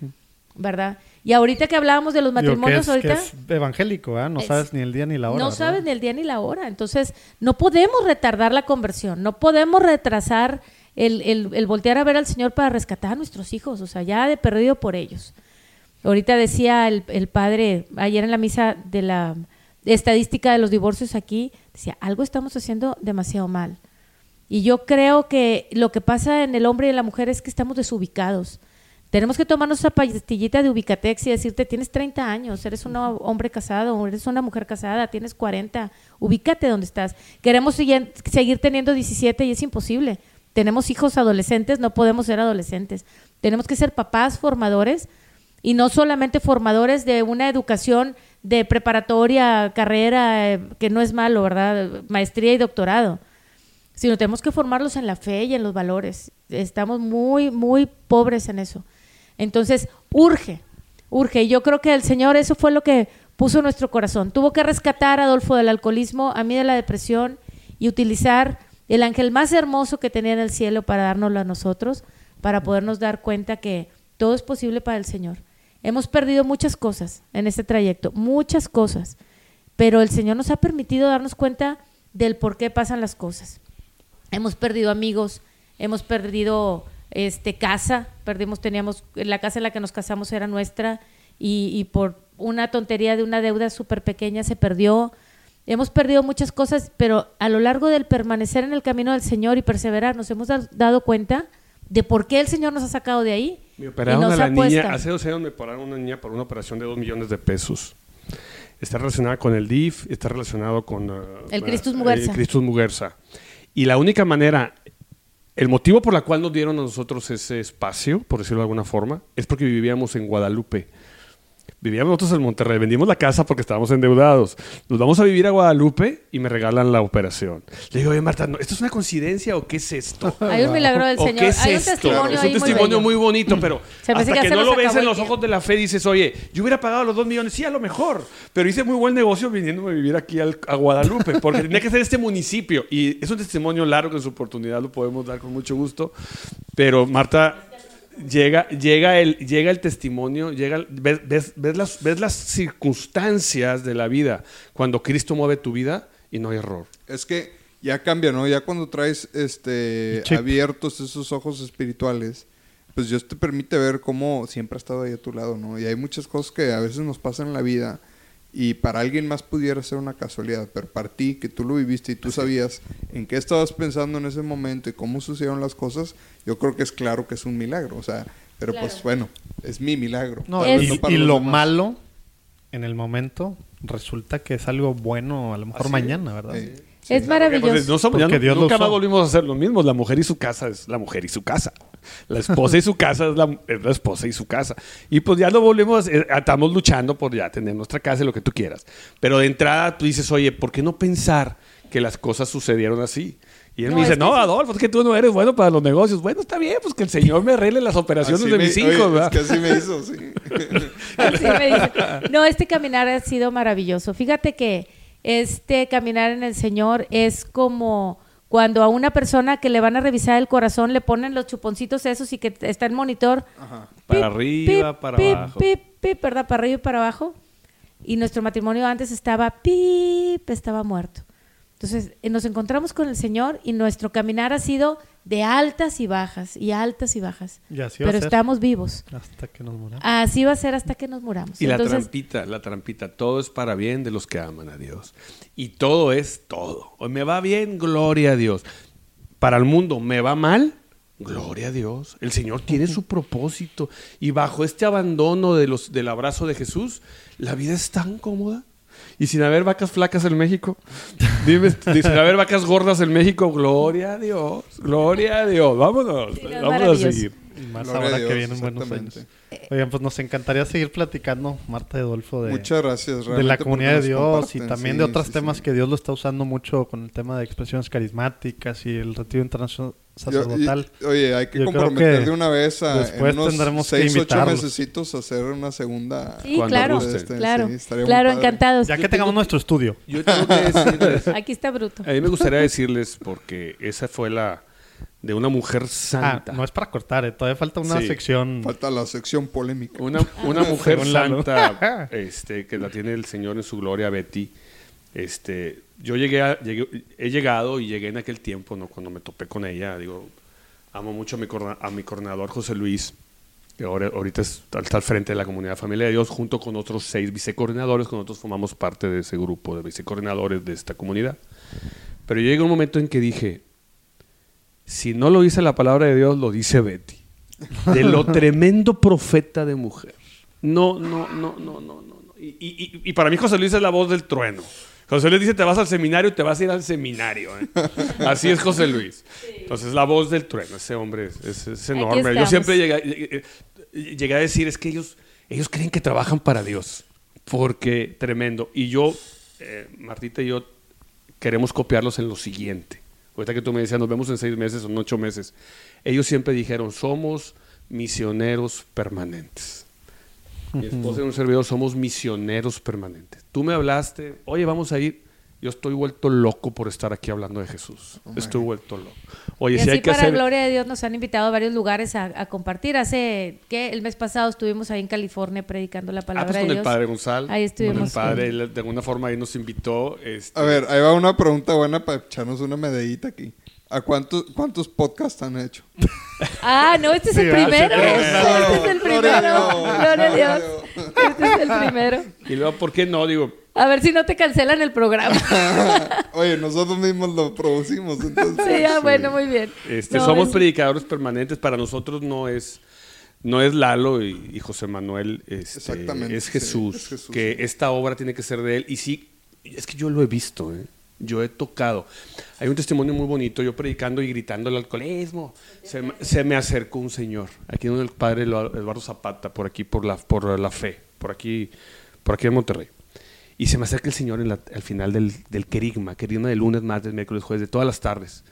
¿Verdad? Y ahorita que hablábamos de los matrimonios, es, ahorita. es evangélico. No Es- sabes ni el día ni la hora. No ¿verdad? sabes ni el día ni la hora. Entonces, no podemos retardar la conversión, no podemos retrasar el, el- el voltear a ver al Señor para rescatar a nuestros hijos, o sea, ya de perdido por ellos. Ahorita decía el, el padre, ayer en la misa de la estadística de los divorcios aquí, decía, algo estamos haciendo demasiado mal. Y yo creo que lo que pasa en el hombre y en la mujer es que estamos desubicados. Tenemos que tomarnos esa pastillita de Ubicatex y decirte, tienes 30 años, eres un hombre casado, eres una mujer casada, tienes 40, ubícate donde estás. Queremos seguir, teniendo 17 y es imposible. Tenemos hijos adolescentes, no podemos ser adolescentes. Tenemos que ser papás formadores y no solamente formadores de una educación de preparatoria, carrera, eh, que no es malo, ¿verdad? Maestría y doctorado sino tenemos que formarlos en la fe y en los valores. Estamos muy, muy pobres en eso. Entonces, urge, urge. Y yo creo que el Señor eso fue lo que puso en nuestro corazón. Tuvo que rescatar a Adolfo del alcoholismo, a mí de la depresión, y utilizar el ángel más hermoso que tenía en el cielo para dárnoslo a nosotros, para podernos dar cuenta que todo es posible para el Señor. Hemos perdido muchas cosas en este trayecto, muchas cosas, pero el Señor nos ha permitido darnos cuenta del por qué pasan las cosas. Hemos perdido amigos, hemos perdido este casa, perdimos, teníamos, la casa en la que nos casamos era nuestra y, y por una tontería de una deuda súper pequeña se perdió. Hemos perdido muchas cosas, pero a lo largo del permanecer en el camino del Señor y perseverar, nos hemos da- dado cuenta de por qué el Señor nos ha sacado de ahí. Me y operaron nos a la niña, hace dos años me operaron a una niña por una operación de dos millones de pesos. Está relacionada con el DIF, está relacionado con... uh, El Christus Muguerza. el Christus Muguerza. Y la única manera, el motivo por la cual nos dieron a nosotros ese espacio, por decirlo de alguna forma, es porque vivíamos en Guadalupe. Vivíamos nosotros en Monterrey, vendimos la casa porque estábamos endeudados. Nos vamos a vivir a Guadalupe y me regalan la operación. Le digo, oye Marta, ¿no- ¿esto es una coincidencia o qué es esto? Hay un milagro del ¿O Señor. qué es Hay un esto? testimonio es un muy testimonio bello. muy bonito, pero Se hasta que que, no lo ves en los ojos de la fe dices, oye, yo hubiera pagado los dos millones, sí, a lo mejor, pero hice muy buen negocio viniéndome a vivir aquí al- a Guadalupe, porque tenía que ser este municipio. Y es un testimonio largo que en su oportunidad lo podemos dar con mucho gusto. Pero Marta, llega, llega, el, llega el testimonio, llega, ves, ves- ves las, ves las circunstancias de la vida cuando Cristo mueve tu vida y no hay error. Es que ya cambia, ¿no? Ya cuando traes este chip. abiertos esos ojos espirituales, pues Dios te permite ver cómo siempre ha estado ahí a tu lado, ¿no? Y hay muchas cosas que a veces nos pasan en la vida y para alguien más pudiera ser una casualidad, pero para ti, que tú lo viviste y tú sabías en qué estabas pensando en ese momento y cómo sucedieron las cosas, yo creo que es claro que es un milagro, o sea, pero Claro. pues bueno, es mi milagro. No, y, no lo demás. malo en el momento resulta que es algo bueno a lo mejor Así mañana, ¿verdad? Sí. Es maravilloso. Pues, no somos- ya Porque no- Dios lo nunca más volvimos a hacer lo mismo. La mujer y su casa es la mujer y su casa. La esposa y su casa es la, es la esposa y su casa. Y pues ya lo volvemos, eh, estamos luchando por ya tener nuestra casa y lo que tú quieras. Pero de entrada tú dices, oye, ¿por qué no pensar que las cosas sucedieron así? Y él No, me dice, no. Adolfo, es que tú no eres bueno para los negocios. Bueno, está bien, pues que el Señor me arregle las operaciones Así de me- mis oye, hijos, ¿verdad? Es que así me hizo, sí. Así me dice. No, este caminar ha sido maravilloso. Fíjate que este caminar en el Señor es como cuando a una persona que le van a revisar el corazón le ponen los chuponcitos esos y que está en monitor. Para pip, arriba, pip, para pip, abajo. pip, pip, ¿verdad? Para arriba y para abajo. Y nuestro matrimonio antes estaba pip, estaba muerto. Entonces eh, nos encontramos con el Señor y nuestro caminar ha sido de altas y bajas y altas y bajas. Y así va a Pero ser. estamos vivos. Hasta que nos moramos. Así va a ser hasta que nos muramos. Y la trampita, la trampita, todo es para bien de los que aman a Dios. Y todo es todo. Hoy me va bien, gloria a Dios. Para el mundo, me va mal, gloria a Dios. El Señor tiene su propósito. Y bajo este abandono de los, del abrazo de Jesús, la vida es tan cómoda. ¿Y sin haber vacas flacas en México? Dime, sin haber vacas gordas en México, gloria a Dios, gloria a Dios, vámonos, Sí, vamos a seguir. Y más Gloria ahora Dios, que vienen buenos años. Oigan, pues nos encantaría seguir platicando, Marta y Adolfo, de, Muchas gracias. de la comunidad de Dios y también Sí, de otros sí, temas sí. que Dios lo está usando mucho con el tema de expresiones carismáticas y el retiro internacional Yo- sacerdotal. y- oye, hay que Yo comprometer que de una vez a después en unos tendremos que seis, ocho invitarlos. mesecitos a hacer una segunda. Sí, Cuando claro. Este, claro, sí, encantados. ya que tengamos nuestro estudio. Yo tengo que decirles, Aquí está Bruto. a mí me gustaría decirles, porque esa fue la de una mujer Ah, santa. no es para cortar, eh, todavía falta una Sí. sección. Falta la sección polémica. Una, una mujer santa, este, que la tiene el Señor en su gloria, Betty. Este, yo llegué, a- llegué- he llegado y llegué en aquel tiempo, ¿no? Cuando me topé con ella, digo, amo mucho a mi, corna- a mi coordinador José Luis, que ahora, ahorita está, está al frente de la comunidad Familia de Dios, junto con otros seis vicecoordinadores, que nosotros formamos parte de ese grupo de vicecoordinadores de esta comunidad. Pero llegó un momento en que dije, si no lo dice la palabra de Dios, lo dice Betty. De lo tremendo profeta de mujer. No, no, no, no, no, no. y- y- y para mí José Luis es la voz del trueno. José Luis dice, te vas al seminario, te vas a ir al seminario. ¿eh? Así es José Luis. Entonces, la voz del trueno, ese hombre es, es- es Aquí enorme. Yo siempre llegué, llegué- llegué a decir, es que ellos, ellos creen que trabajan para Dios. Porque tremendo. Y yo, eh, Martita y yo, queremos copiarlos en lo siguiente. Ahorita que tú me decías, nos vemos en seis meses o en ocho meses. Ellos siempre dijeron, somos misioneros permanentes. Mi esposa y un servidor somos misioneros permanentes. Tú me hablaste, oye, vamos a ir. Yo estoy vuelto loco por estar aquí hablando de Jesús. Estoy vuelto loco. Oye, y si así hay que para hacer... gloria de Dios nos han invitado a varios lugares a, a compartir. Hace que el mes pasado estuvimos ahí en California predicando la Ah, palabra pues de con el padre Gonzalo. Ahí estuvimos Con el padre, con- él de alguna forma ahí nos invitó. este, A ver, ahí va una pregunta buena para echarnos una medallita aquí. ¿A cuántos, cuántos podcasts han hecho? Ah, no, este es Sí, el ¿verdad? primero. Sí, Este es el Gloria primero. Gloria a Dios. Este es el primero. Y luego, ¿por qué no? Digo, A ver si no te cancelan el programa. Oye, nosotros mismos lo producimos, entonces. sí, ah, bueno, muy bien. Este, No, somos es- predicadores permanentes. Para nosotros no es, no es Lalo y, y José Manuel, este, Exactamente, es sí, Jesús. es Jesús, que sí. esta obra tiene que ser de él. Y sí, es que yo lo he visto, ¿eh? Yo he tocado. Hay un testimonio muy bonito, yo predicando y gritando el alcoholismo. Se, se me acercó un señor, aquí donde el padre Eduardo Zapata, por aquí, por la, por la fe, por aquí, por aquí en Monterrey. Y se me acerca el señor en la- al final del, del querigma, querigma de lunes, martes, miércoles, jueves, de todas las tardes.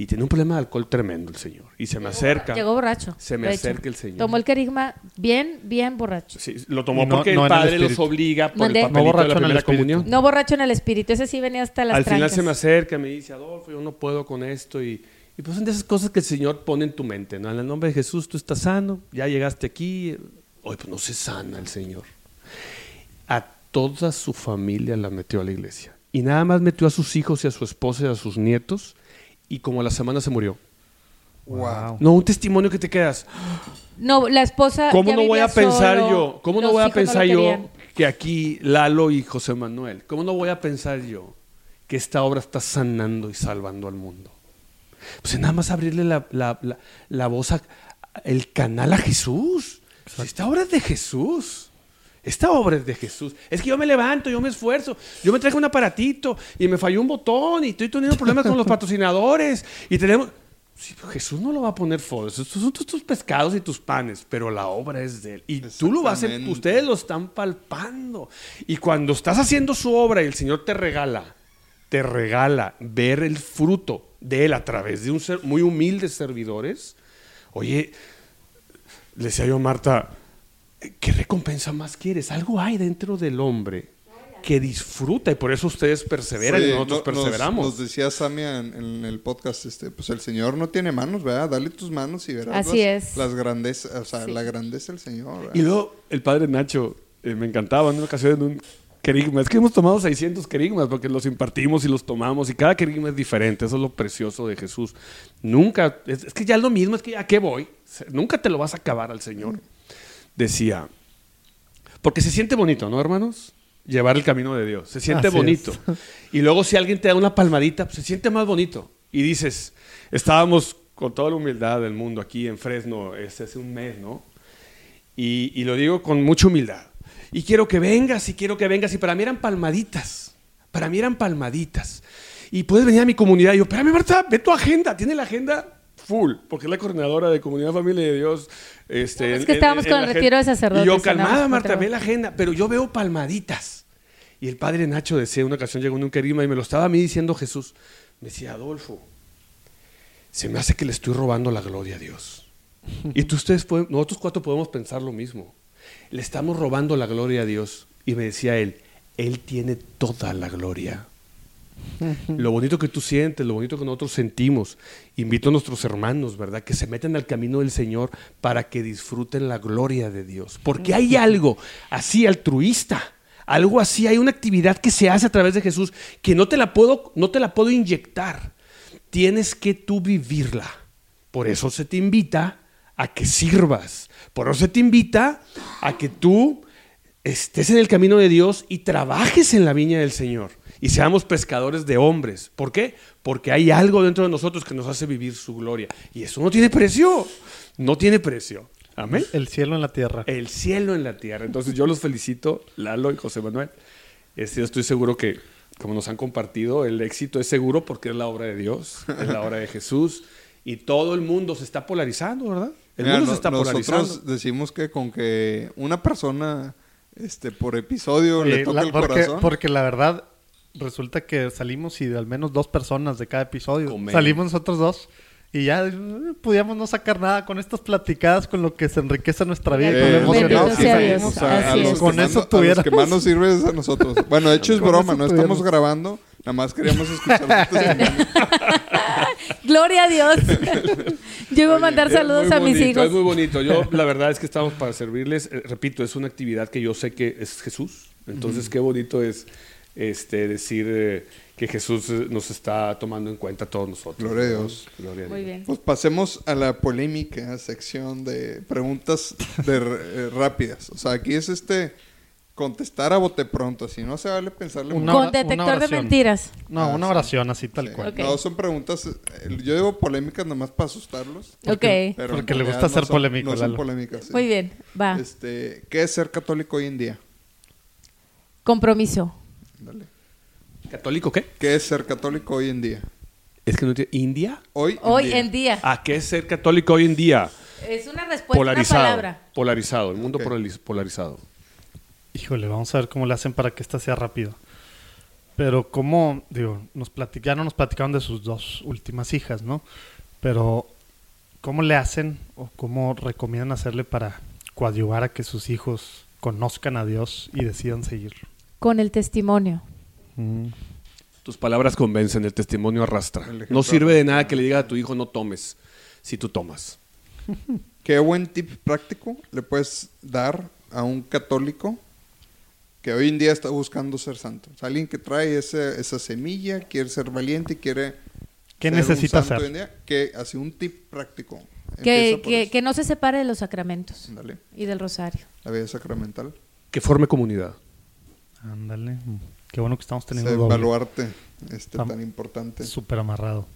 Y tiene un problema de alcohol tremendo el señor. Y se me acerca. Llegó borracho. Se me de hecho. acerca el señor. Tomó el carisma bien, bien borracho. Sí, lo tomó Y no- porque no el en el padre los obliga por Mandé. el No papelito de borracho la en el primera comunión. No borracho en el espíritu. Ese sí venía hasta las Al final se me acerca, me dice, Adolfo, yo no puedo con esto. Y, y pues son de esas cosas que el Señor pone en tu mente. ¿no? En el nombre de Jesús tú estás sano, ya llegaste aquí. Hoy pues no se sana el Señor. A toda su familia la metió a la iglesia. Y nada más metió a sus hijos y a su esposa y a sus nietos. Y como a la semana se murió. Wow. No, un testimonio que te quedas. No, la esposa. ¿Cómo ya no voy a pensar solo, yo? ¿Cómo no voy a hijos no pensar yo que aquí Lalo y José Manuel? ¿Cómo no voy a pensar yo que esta obra está sanando y salvando al mundo? Pues es nada más abrirle la, la- la- la voz, a- el canal a Jesús. Si esta obra es de Jesús. Esta obra es de Jesús. Es que yo me levanto, yo me esfuerzo, yo me traje un aparatito y me falló un botón y estoy teniendo problemas con los patrocinadores y tenemos... Sí, pero Jesús no lo va a poner fotos. Estos son tus, pescados y tus panes, pero la obra es de él. Y tú lo vas a, ustedes lo están palpando. Y cuando estás haciendo su obra y el Señor te regala, te regala ver el fruto de él a través de un ser muy humildes servidores. Oye, le decía yo a Marta, ¿qué recompensa más quieres? Algo hay dentro del hombre que disfruta y por eso ustedes perseveran y nosotros no- nos- perseveramos. Nos, decía Samia en, en el podcast, este, pues el Señor no tiene manos, ¿verdad? Dale tus manos y verás Así las, es. las grandezas, o sea, Sí. la grandeza del Señor. ¿verdad? Y luego el padre Nacho, eh, me encantaba en una ocasión en un querigma. Es que hemos tomado 600 querigmas porque los impartimos y los tomamos y cada querigma es diferente. Eso es lo precioso de Jesús. Nunca, es, es que ya es lo mismo, es que ¿a qué voy? Nunca te lo vas a acabar al Señor. Decía, porque se siente bonito, ¿no, hermanos? Llevar el camino de Dios. Se siente Así es. bonito. Y luego si alguien te da una palmadita, pues, se siente más bonito. Y dices, estábamos con toda la humildad del mundo aquí en Fresno este, hace un mes, ¿no? Y, y lo digo con mucha humildad. y quiero que vengas y quiero que vengas. Y para mí eran palmaditas. Para mí eran palmaditas. Y puedes venir a mi comunidad. Y yo, espérame, Marta, ve tu agenda. Tiene la agenda full, porque es la coordinadora de Comunidad Familia de Dios. Este, es que estábamos con el retiro de sacerdotes, Y yo, calmada, Marta, ve la agenda. Pero yo veo palmaditas. Y el padre Nacho decía, una ocasión llegó en un querima y me lo estaba a mí diciendo Jesús. Me decía, Adolfo, se me hace que le estoy robando la gloria a Dios. Y tú, ustedes pueden- nosotros cuatro podemos pensar lo mismo. Le estamos robando la gloria a Dios. Y me decía él, Él tiene toda la gloria. Lo bonito que tú sientes, lo bonito que nosotros sentimos. Invito a nuestros hermanos, ¿verdad? Que se meten al camino del Señor para que disfruten la gloria de Dios. Porque hay algo así altruista, algo así, hay una actividad que se hace a través de Jesús que no te la puedo, no te la puedo inyectar. Tienes que tú vivirla. Por eso se te invita a que sirvas. Por eso se te invita a que tú estés en el camino de Dios y trabajes en la viña del Señor y seamos pescadores de hombres. ¿Por qué? Porque hay algo dentro de nosotros que nos hace vivir su gloria. Y eso no tiene precio. No tiene precio. Amén. El cielo en la tierra. El cielo en la tierra. Entonces yo los felicito, Lalo y José Manuel. Este, yo estoy seguro que, como nos han compartido, el éxito es seguro porque es la obra de Dios, es la obra de Jesús. Y todo el mundo se está polarizando, ¿verdad? El Mira, mundo no- se está nosotros polarizando. decimos que con que una persona este por episodio le Eh, toca la- el porque, corazón. porque la verdad, resulta que salimos y de al menos dos personas de cada episodio. Comen. Salimos nosotros dos. Y ya eh, podíamos no sacar nada con estas platicadas, con lo que se enriquece nuestra vida. Eh, con lo emocionado que sea que salimos. es. que Con más eso los que tuviéramos. más nos sirve es a nosotros. Bueno, de hecho es broma, no estamos tuviéramos. grabando, nada más queríamos escuchar. Gloria a Dios. Yo iba a mandar Es saludos muy a mis hijos. Es muy bonito. Yo, la verdad es que estamos para servirles. Eh, repito, es una actividad que yo sé que es Jesús. Entonces, qué bonito es este, decir eh, que Jesús eh, nos está tomando en cuenta a todos nosotros. Gloria a Dios. Gloria a Muy Dios. bien. Pues pasemos a la polémica sección de preguntas de, eh, rápidas. O sea, aquí es este contestar a bote pronto, si no se vale pensarle Una. Con una detector de mentiras. No, Ah, una oración así tal Sí. cual. Ok. No, son preguntas, yo digo polémicas nomás para asustarlos. ok. pero porque le gusta ser son- polémico, No son polémicas. sí. Muy bien. Va. Este, ¿Qué es ser católico hoy en día? Compromiso. Dale. ¿Católico qué? ¿Qué es ser católico hoy en día? Es que no tiene. ¿India? Hoy, Hoy en día. ¿A qué es ser católico hoy en día? Es una respuesta, una Polarizado. palabra. Polarizado. El mundo polarizado. Híjole, vamos a ver cómo le hacen para que esta sea rápido. Pero cómo, digo, nos platic- ya no nos platicaron de sus dos últimas hijas, ¿no? Pero ¿cómo le hacen o cómo recomiendan hacerle para coadyuvar a que sus hijos conozcan a Dios y decidan seguirlo? Con el testimonio. Tus palabras convencen, el testimonio arrastra. El No sirve de nada que le diga a tu hijo no tomes, si tú tomas. ¿Qué buen tip práctico le puedes dar a un católico que hoy en día está buscando ser santo? O sea, alguien que trae ese- esa semilla, quiere ser valiente y quiere... ¿Qué ser un necesita santo hacer? hoy en día, que así un tip práctico. Que, que, no se separe de los sacramentos Dale, y del rosario. la vida sacramental. Que forme comunidad. Ándale. Qué bueno que estamos Ese teniendo doble. baluarte este, tan importante. Súper amarrado.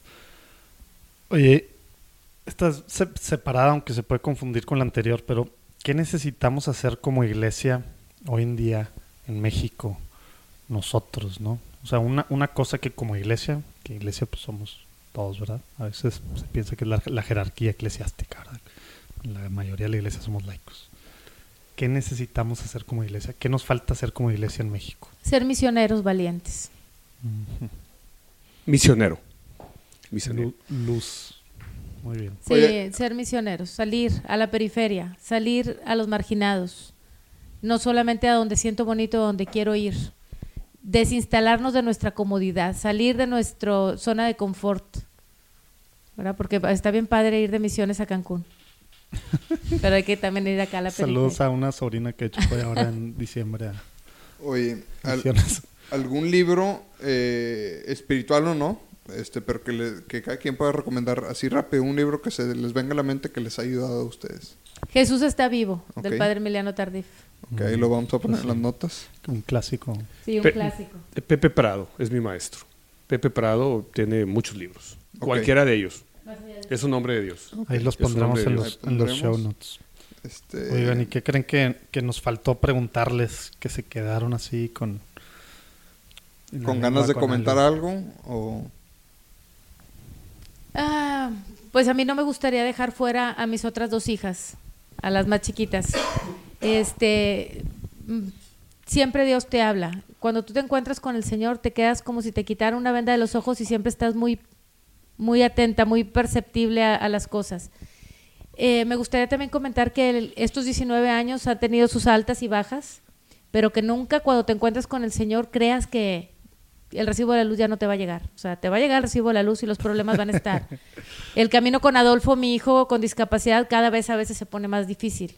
Oye, esta es se- separada, aunque se puede confundir con la anterior, pero ¿qué necesitamos hacer como iglesia hoy en día en México? Nosotros, ¿no? O sea, una, una cosa que como iglesia, que iglesia pues somos todos, ¿verdad? A veces se piensa que es la, la jerarquía eclesiástica, ¿verdad? La mayoría de la iglesia somos laicos. ¿Qué necesitamos hacer como iglesia? ¿Qué nos falta hacer como iglesia en México? Ser misioneros valientes. Misionero. Misionero. Lu- Luz. Muy bien. Sí, Oye. ser misioneros, salir a la periferia, salir a los marginados, no solamente a donde siento bonito, donde quiero ir, desinstalarnos de nuestra comodidad, salir de nuestra zona de confort, ¿verdad? Porque está bien padre ir de misiones a Cancún, pero hay que también ir acá a la Saludos periferia. a una sobrina que he hecho fue ahora en diciembre a Oye, al- algún libro eh, espiritual o no, este, pero que, le- que cada quien pueda recomendar así rápido, un libro que se les venga a la mente que les ha ayudado a ustedes. Jesús está vivo, Ok. del padre Emiliano Tardif. Ok, ahí lo vamos a poner en las notas. Un clásico. Sí, un Pe- clásico. Pepe Prado es mi maestro. Pepe Prado tiene muchos libros. Ok. Cualquiera de ellos. Es un hombre de Dios. Ahí los pondremos en los, en show notes. Este, Oigan, ¿y qué creen que, que nos faltó preguntarles que se quedaron así con... ¿Con ganas de con comentar algo? O... Ah, pues a mí no me gustaría dejar fuera a mis otras dos hijas, a las más chiquitas. Este, siempre Dios te habla. Cuando tú te encuentras con el Señor, te quedas como si te quitara una venda de los ojos y siempre estás muy, muy atenta, muy perceptible a, a las cosas. Eh, me gustaría también comentar que el- estos 19 años han tenido sus altas y bajas, pero que nunca cuando te encuentres con el Señor creas que el recibo de la luz ya no te va a llegar. O sea, te va a llegar el recibo de la luz y los problemas van a estar. El camino con Adolfo, mi hijo con discapacidad, cada vez a veces se pone más difícil,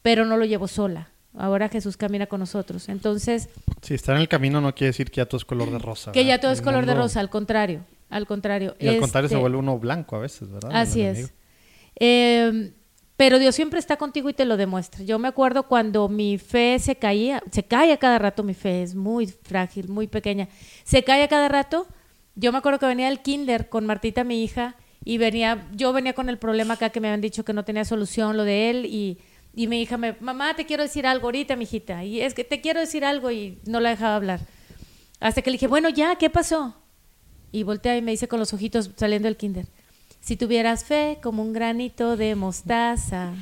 pero no lo llevo sola. Ahora Jesús camina con nosotros. Entonces, Si está en el camino no quiere decir que ya todo es color de rosa. que ya todo es color de rosa, al contrario, al contrario. Y al contrario se Este, vuelve uno blanco a veces, ¿verdad? Así es. Eh, pero Dios siempre está contigo y te lo demuestra. Yo me acuerdo cuando mi fe se caía, se cae a cada rato mi fe, es muy frágil, muy pequeña. Se cae a cada rato. Yo me acuerdo que venía al kinder con Martita, mi hija, y venía, yo venía con el problema acá que me habían dicho que no tenía solución, lo de él, y, y mi hija me, mamá, te quiero decir algo ahorita, mijita, y es que te quiero decir algo, y no la dejaba hablar. Hasta que le dije, bueno, ya, ¿qué pasó? Y voltea y me dice con los ojitos saliendo del kinder, si tuvieras fe como un granito de mostaza.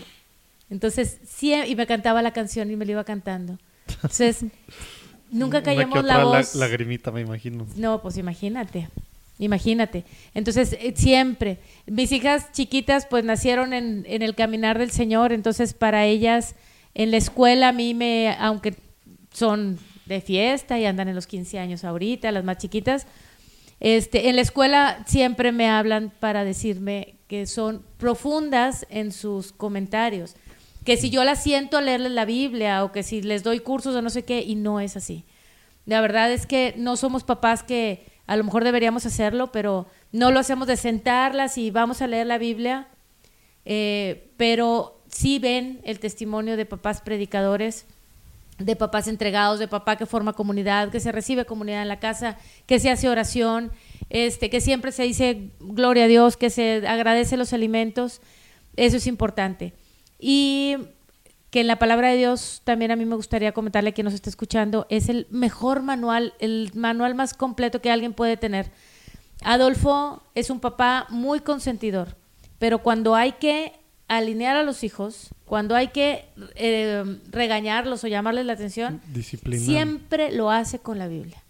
Entonces, sí, y me cantaba la canción y me la iba cantando. Entonces, nunca callamos la voz. lagrimita, me imagino. No, pues imagínate, imagínate. Entonces, eh, siempre, mis hijas chiquitas pues nacieron en, en el caminar del Señor, entonces para ellas en la escuela a mí me, aunque son de fiesta y andan en los 15 años ahorita, las más chiquitas, este, en la escuela siempre me hablan para decirme que son profundas en sus comentarios, que si yo las siento a leerles la Biblia o que si les doy cursos o no sé qué, y no es así. La verdad es que no somos papás que a lo mejor deberíamos hacerlo, pero no lo hacemos de sentarlas y vamos a leer la Biblia, eh, pero sí ven el testimonio de papás predicadores, de papás entregados, de papá que forma comunidad, que se recibe comunidad en la casa, que se hace oración, este, que siempre se dice gloria a Dios, que se agradece los alimentos, eso es importante. Y que en la palabra de Dios también a mí me gustaría comentarle a quien nos está escuchando, es el mejor manual, el manual más completo que alguien puede tener. Adolfo es un papá muy consentidor, pero cuando hay que alinear a los hijos, cuando hay que eh, regañarlos o llamarles la atención, Disciplina. siempre lo hace con la Biblia.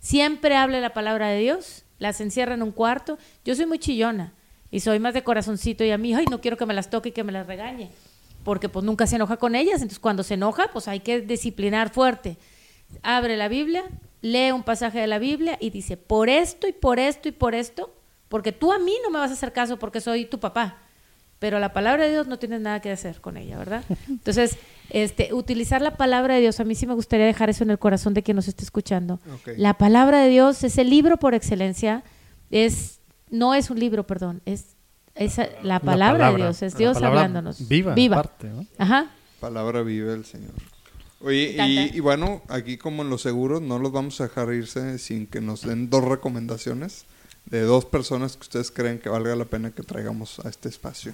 Siempre habla la palabra de Dios, las encierra en un cuarto. Yo soy muy chillona y soy más de corazoncito y a mí, ay, no quiero que me las toque y que me las regañe, porque pues nunca se enoja con ellas, entonces cuando se enoja, pues hay que disciplinar fuerte. Abre la Biblia, lee un pasaje de la Biblia y dice, por esto y por esto y por esto, porque tú a mí no me vas a hacer caso porque soy tu papá, pero la palabra de Dios no tienes nada que hacer con ella, ¿verdad? Entonces, este, utilizar la palabra de Dios, a mí sí me gustaría dejar eso en el corazón de quien nos esté escuchando. La palabra de Dios es el libro por excelencia, es no es un libro, perdón, es, es la, palabra de Dios, es Dios hablándonos. Viva, aparte, ¿no? Ajá. Palabra viva el Señor. Oye, y, y bueno, aquí como en los seguros, no los vamos a dejar irse sin que nos den dos recomendaciones de dos personas que ustedes creen que valga la pena que traigamos a este espacio.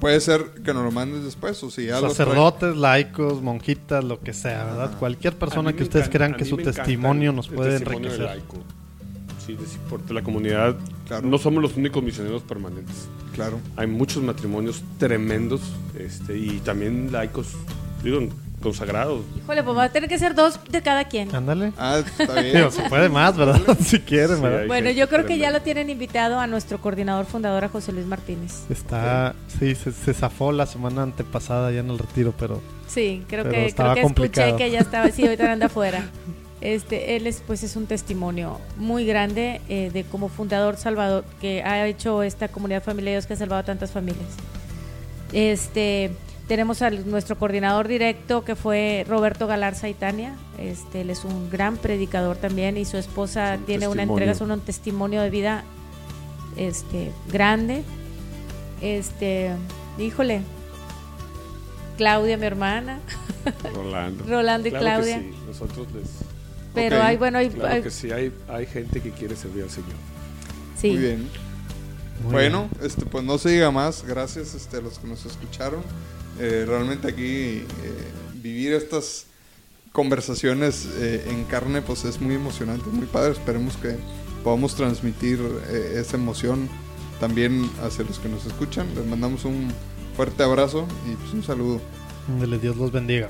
Puede ser que nos lo mandes después o si ya Sacerdotes, laicos, monjitas, lo que sea, ¿verdad? Cualquier persona que ustedes encanta- crean que su testimonio nos puede testimonio enriquecer. laico. Sí, de- porque la comunidad, Claro. no somos los únicos misioneros permanentes. Claro. Hay muchos matrimonios tremendos este, y también laicos, digo, consagrados. Híjole, pues va a tener que ser dos de cada quien. Ándale. Ah, está bien. Digo, se puede más, ¿verdad? si quieren, Sí, ¿verdad? Bueno, yo creo que ya lo tienen invitado a nuestro coordinador fundador, a José Luis Martínez. Está, sí, se, se zafó la semana antepasada ya en el retiro, pero Sí, creo Pero que, creo que complicado. escuché que ya estaba, sí, ahorita anda afuera. Este, él es, pues, es un testimonio muy grande eh, de como fundador Salvador, que ha hecho esta comunidad familiar de Dios que ha salvado a tantas familias. Este, tenemos a nuestro coordinador directo que fue Roberto Galarza Itania. Este, él es un gran predicador también y su esposa un tiene una entrega, es un testimonio de vida este, grande. Este, híjole, Claudia, mi hermana. Rolando. Rolando y Claro Claudia. Que sí. Nosotros les... Pero hay, bueno, hay, Claro hay- que sí, hay, hay gente que quiere servir al Señor. sí. Muy bien. Muy bueno, este, pues no se diga más. Gracias este, a los que nos escucharon. Eh, realmente aquí eh, vivir estas conversaciones eh, en carne pues es muy emocionante, muy padre. Esperemos que podamos transmitir eh, esa emoción también hacia los que nos escuchan. Les mandamos un fuerte abrazo y pues un saludo. Dios los bendiga.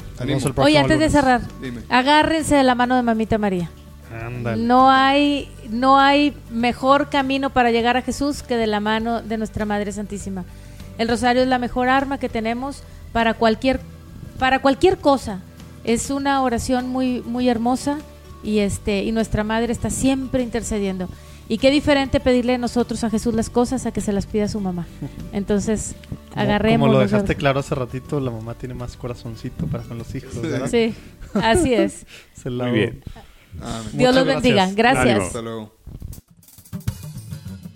Oye, antes de cerrar, Dime. agárrense de la mano de mamita María. Ándale. No hay, no hay mejor camino para llegar a Jesús que de la mano de nuestra Madre Santísima. El rosario es la mejor arma que tenemos para cualquier, para cualquier cosa. Es una oración muy, muy hermosa y este, y nuestra Madre está siempre intercediendo. Y qué diferente pedirle nosotros a Jesús las cosas a que se las pida su mamá. Entonces, Como- agarremos. Como lo dejaste claro hace ratito, la mamá tiene más corazoncito para con los hijos, ¿verdad? Sí, así es. Se la- Muy bien. Amén. Dios los bendiga. gracias. Hasta luego.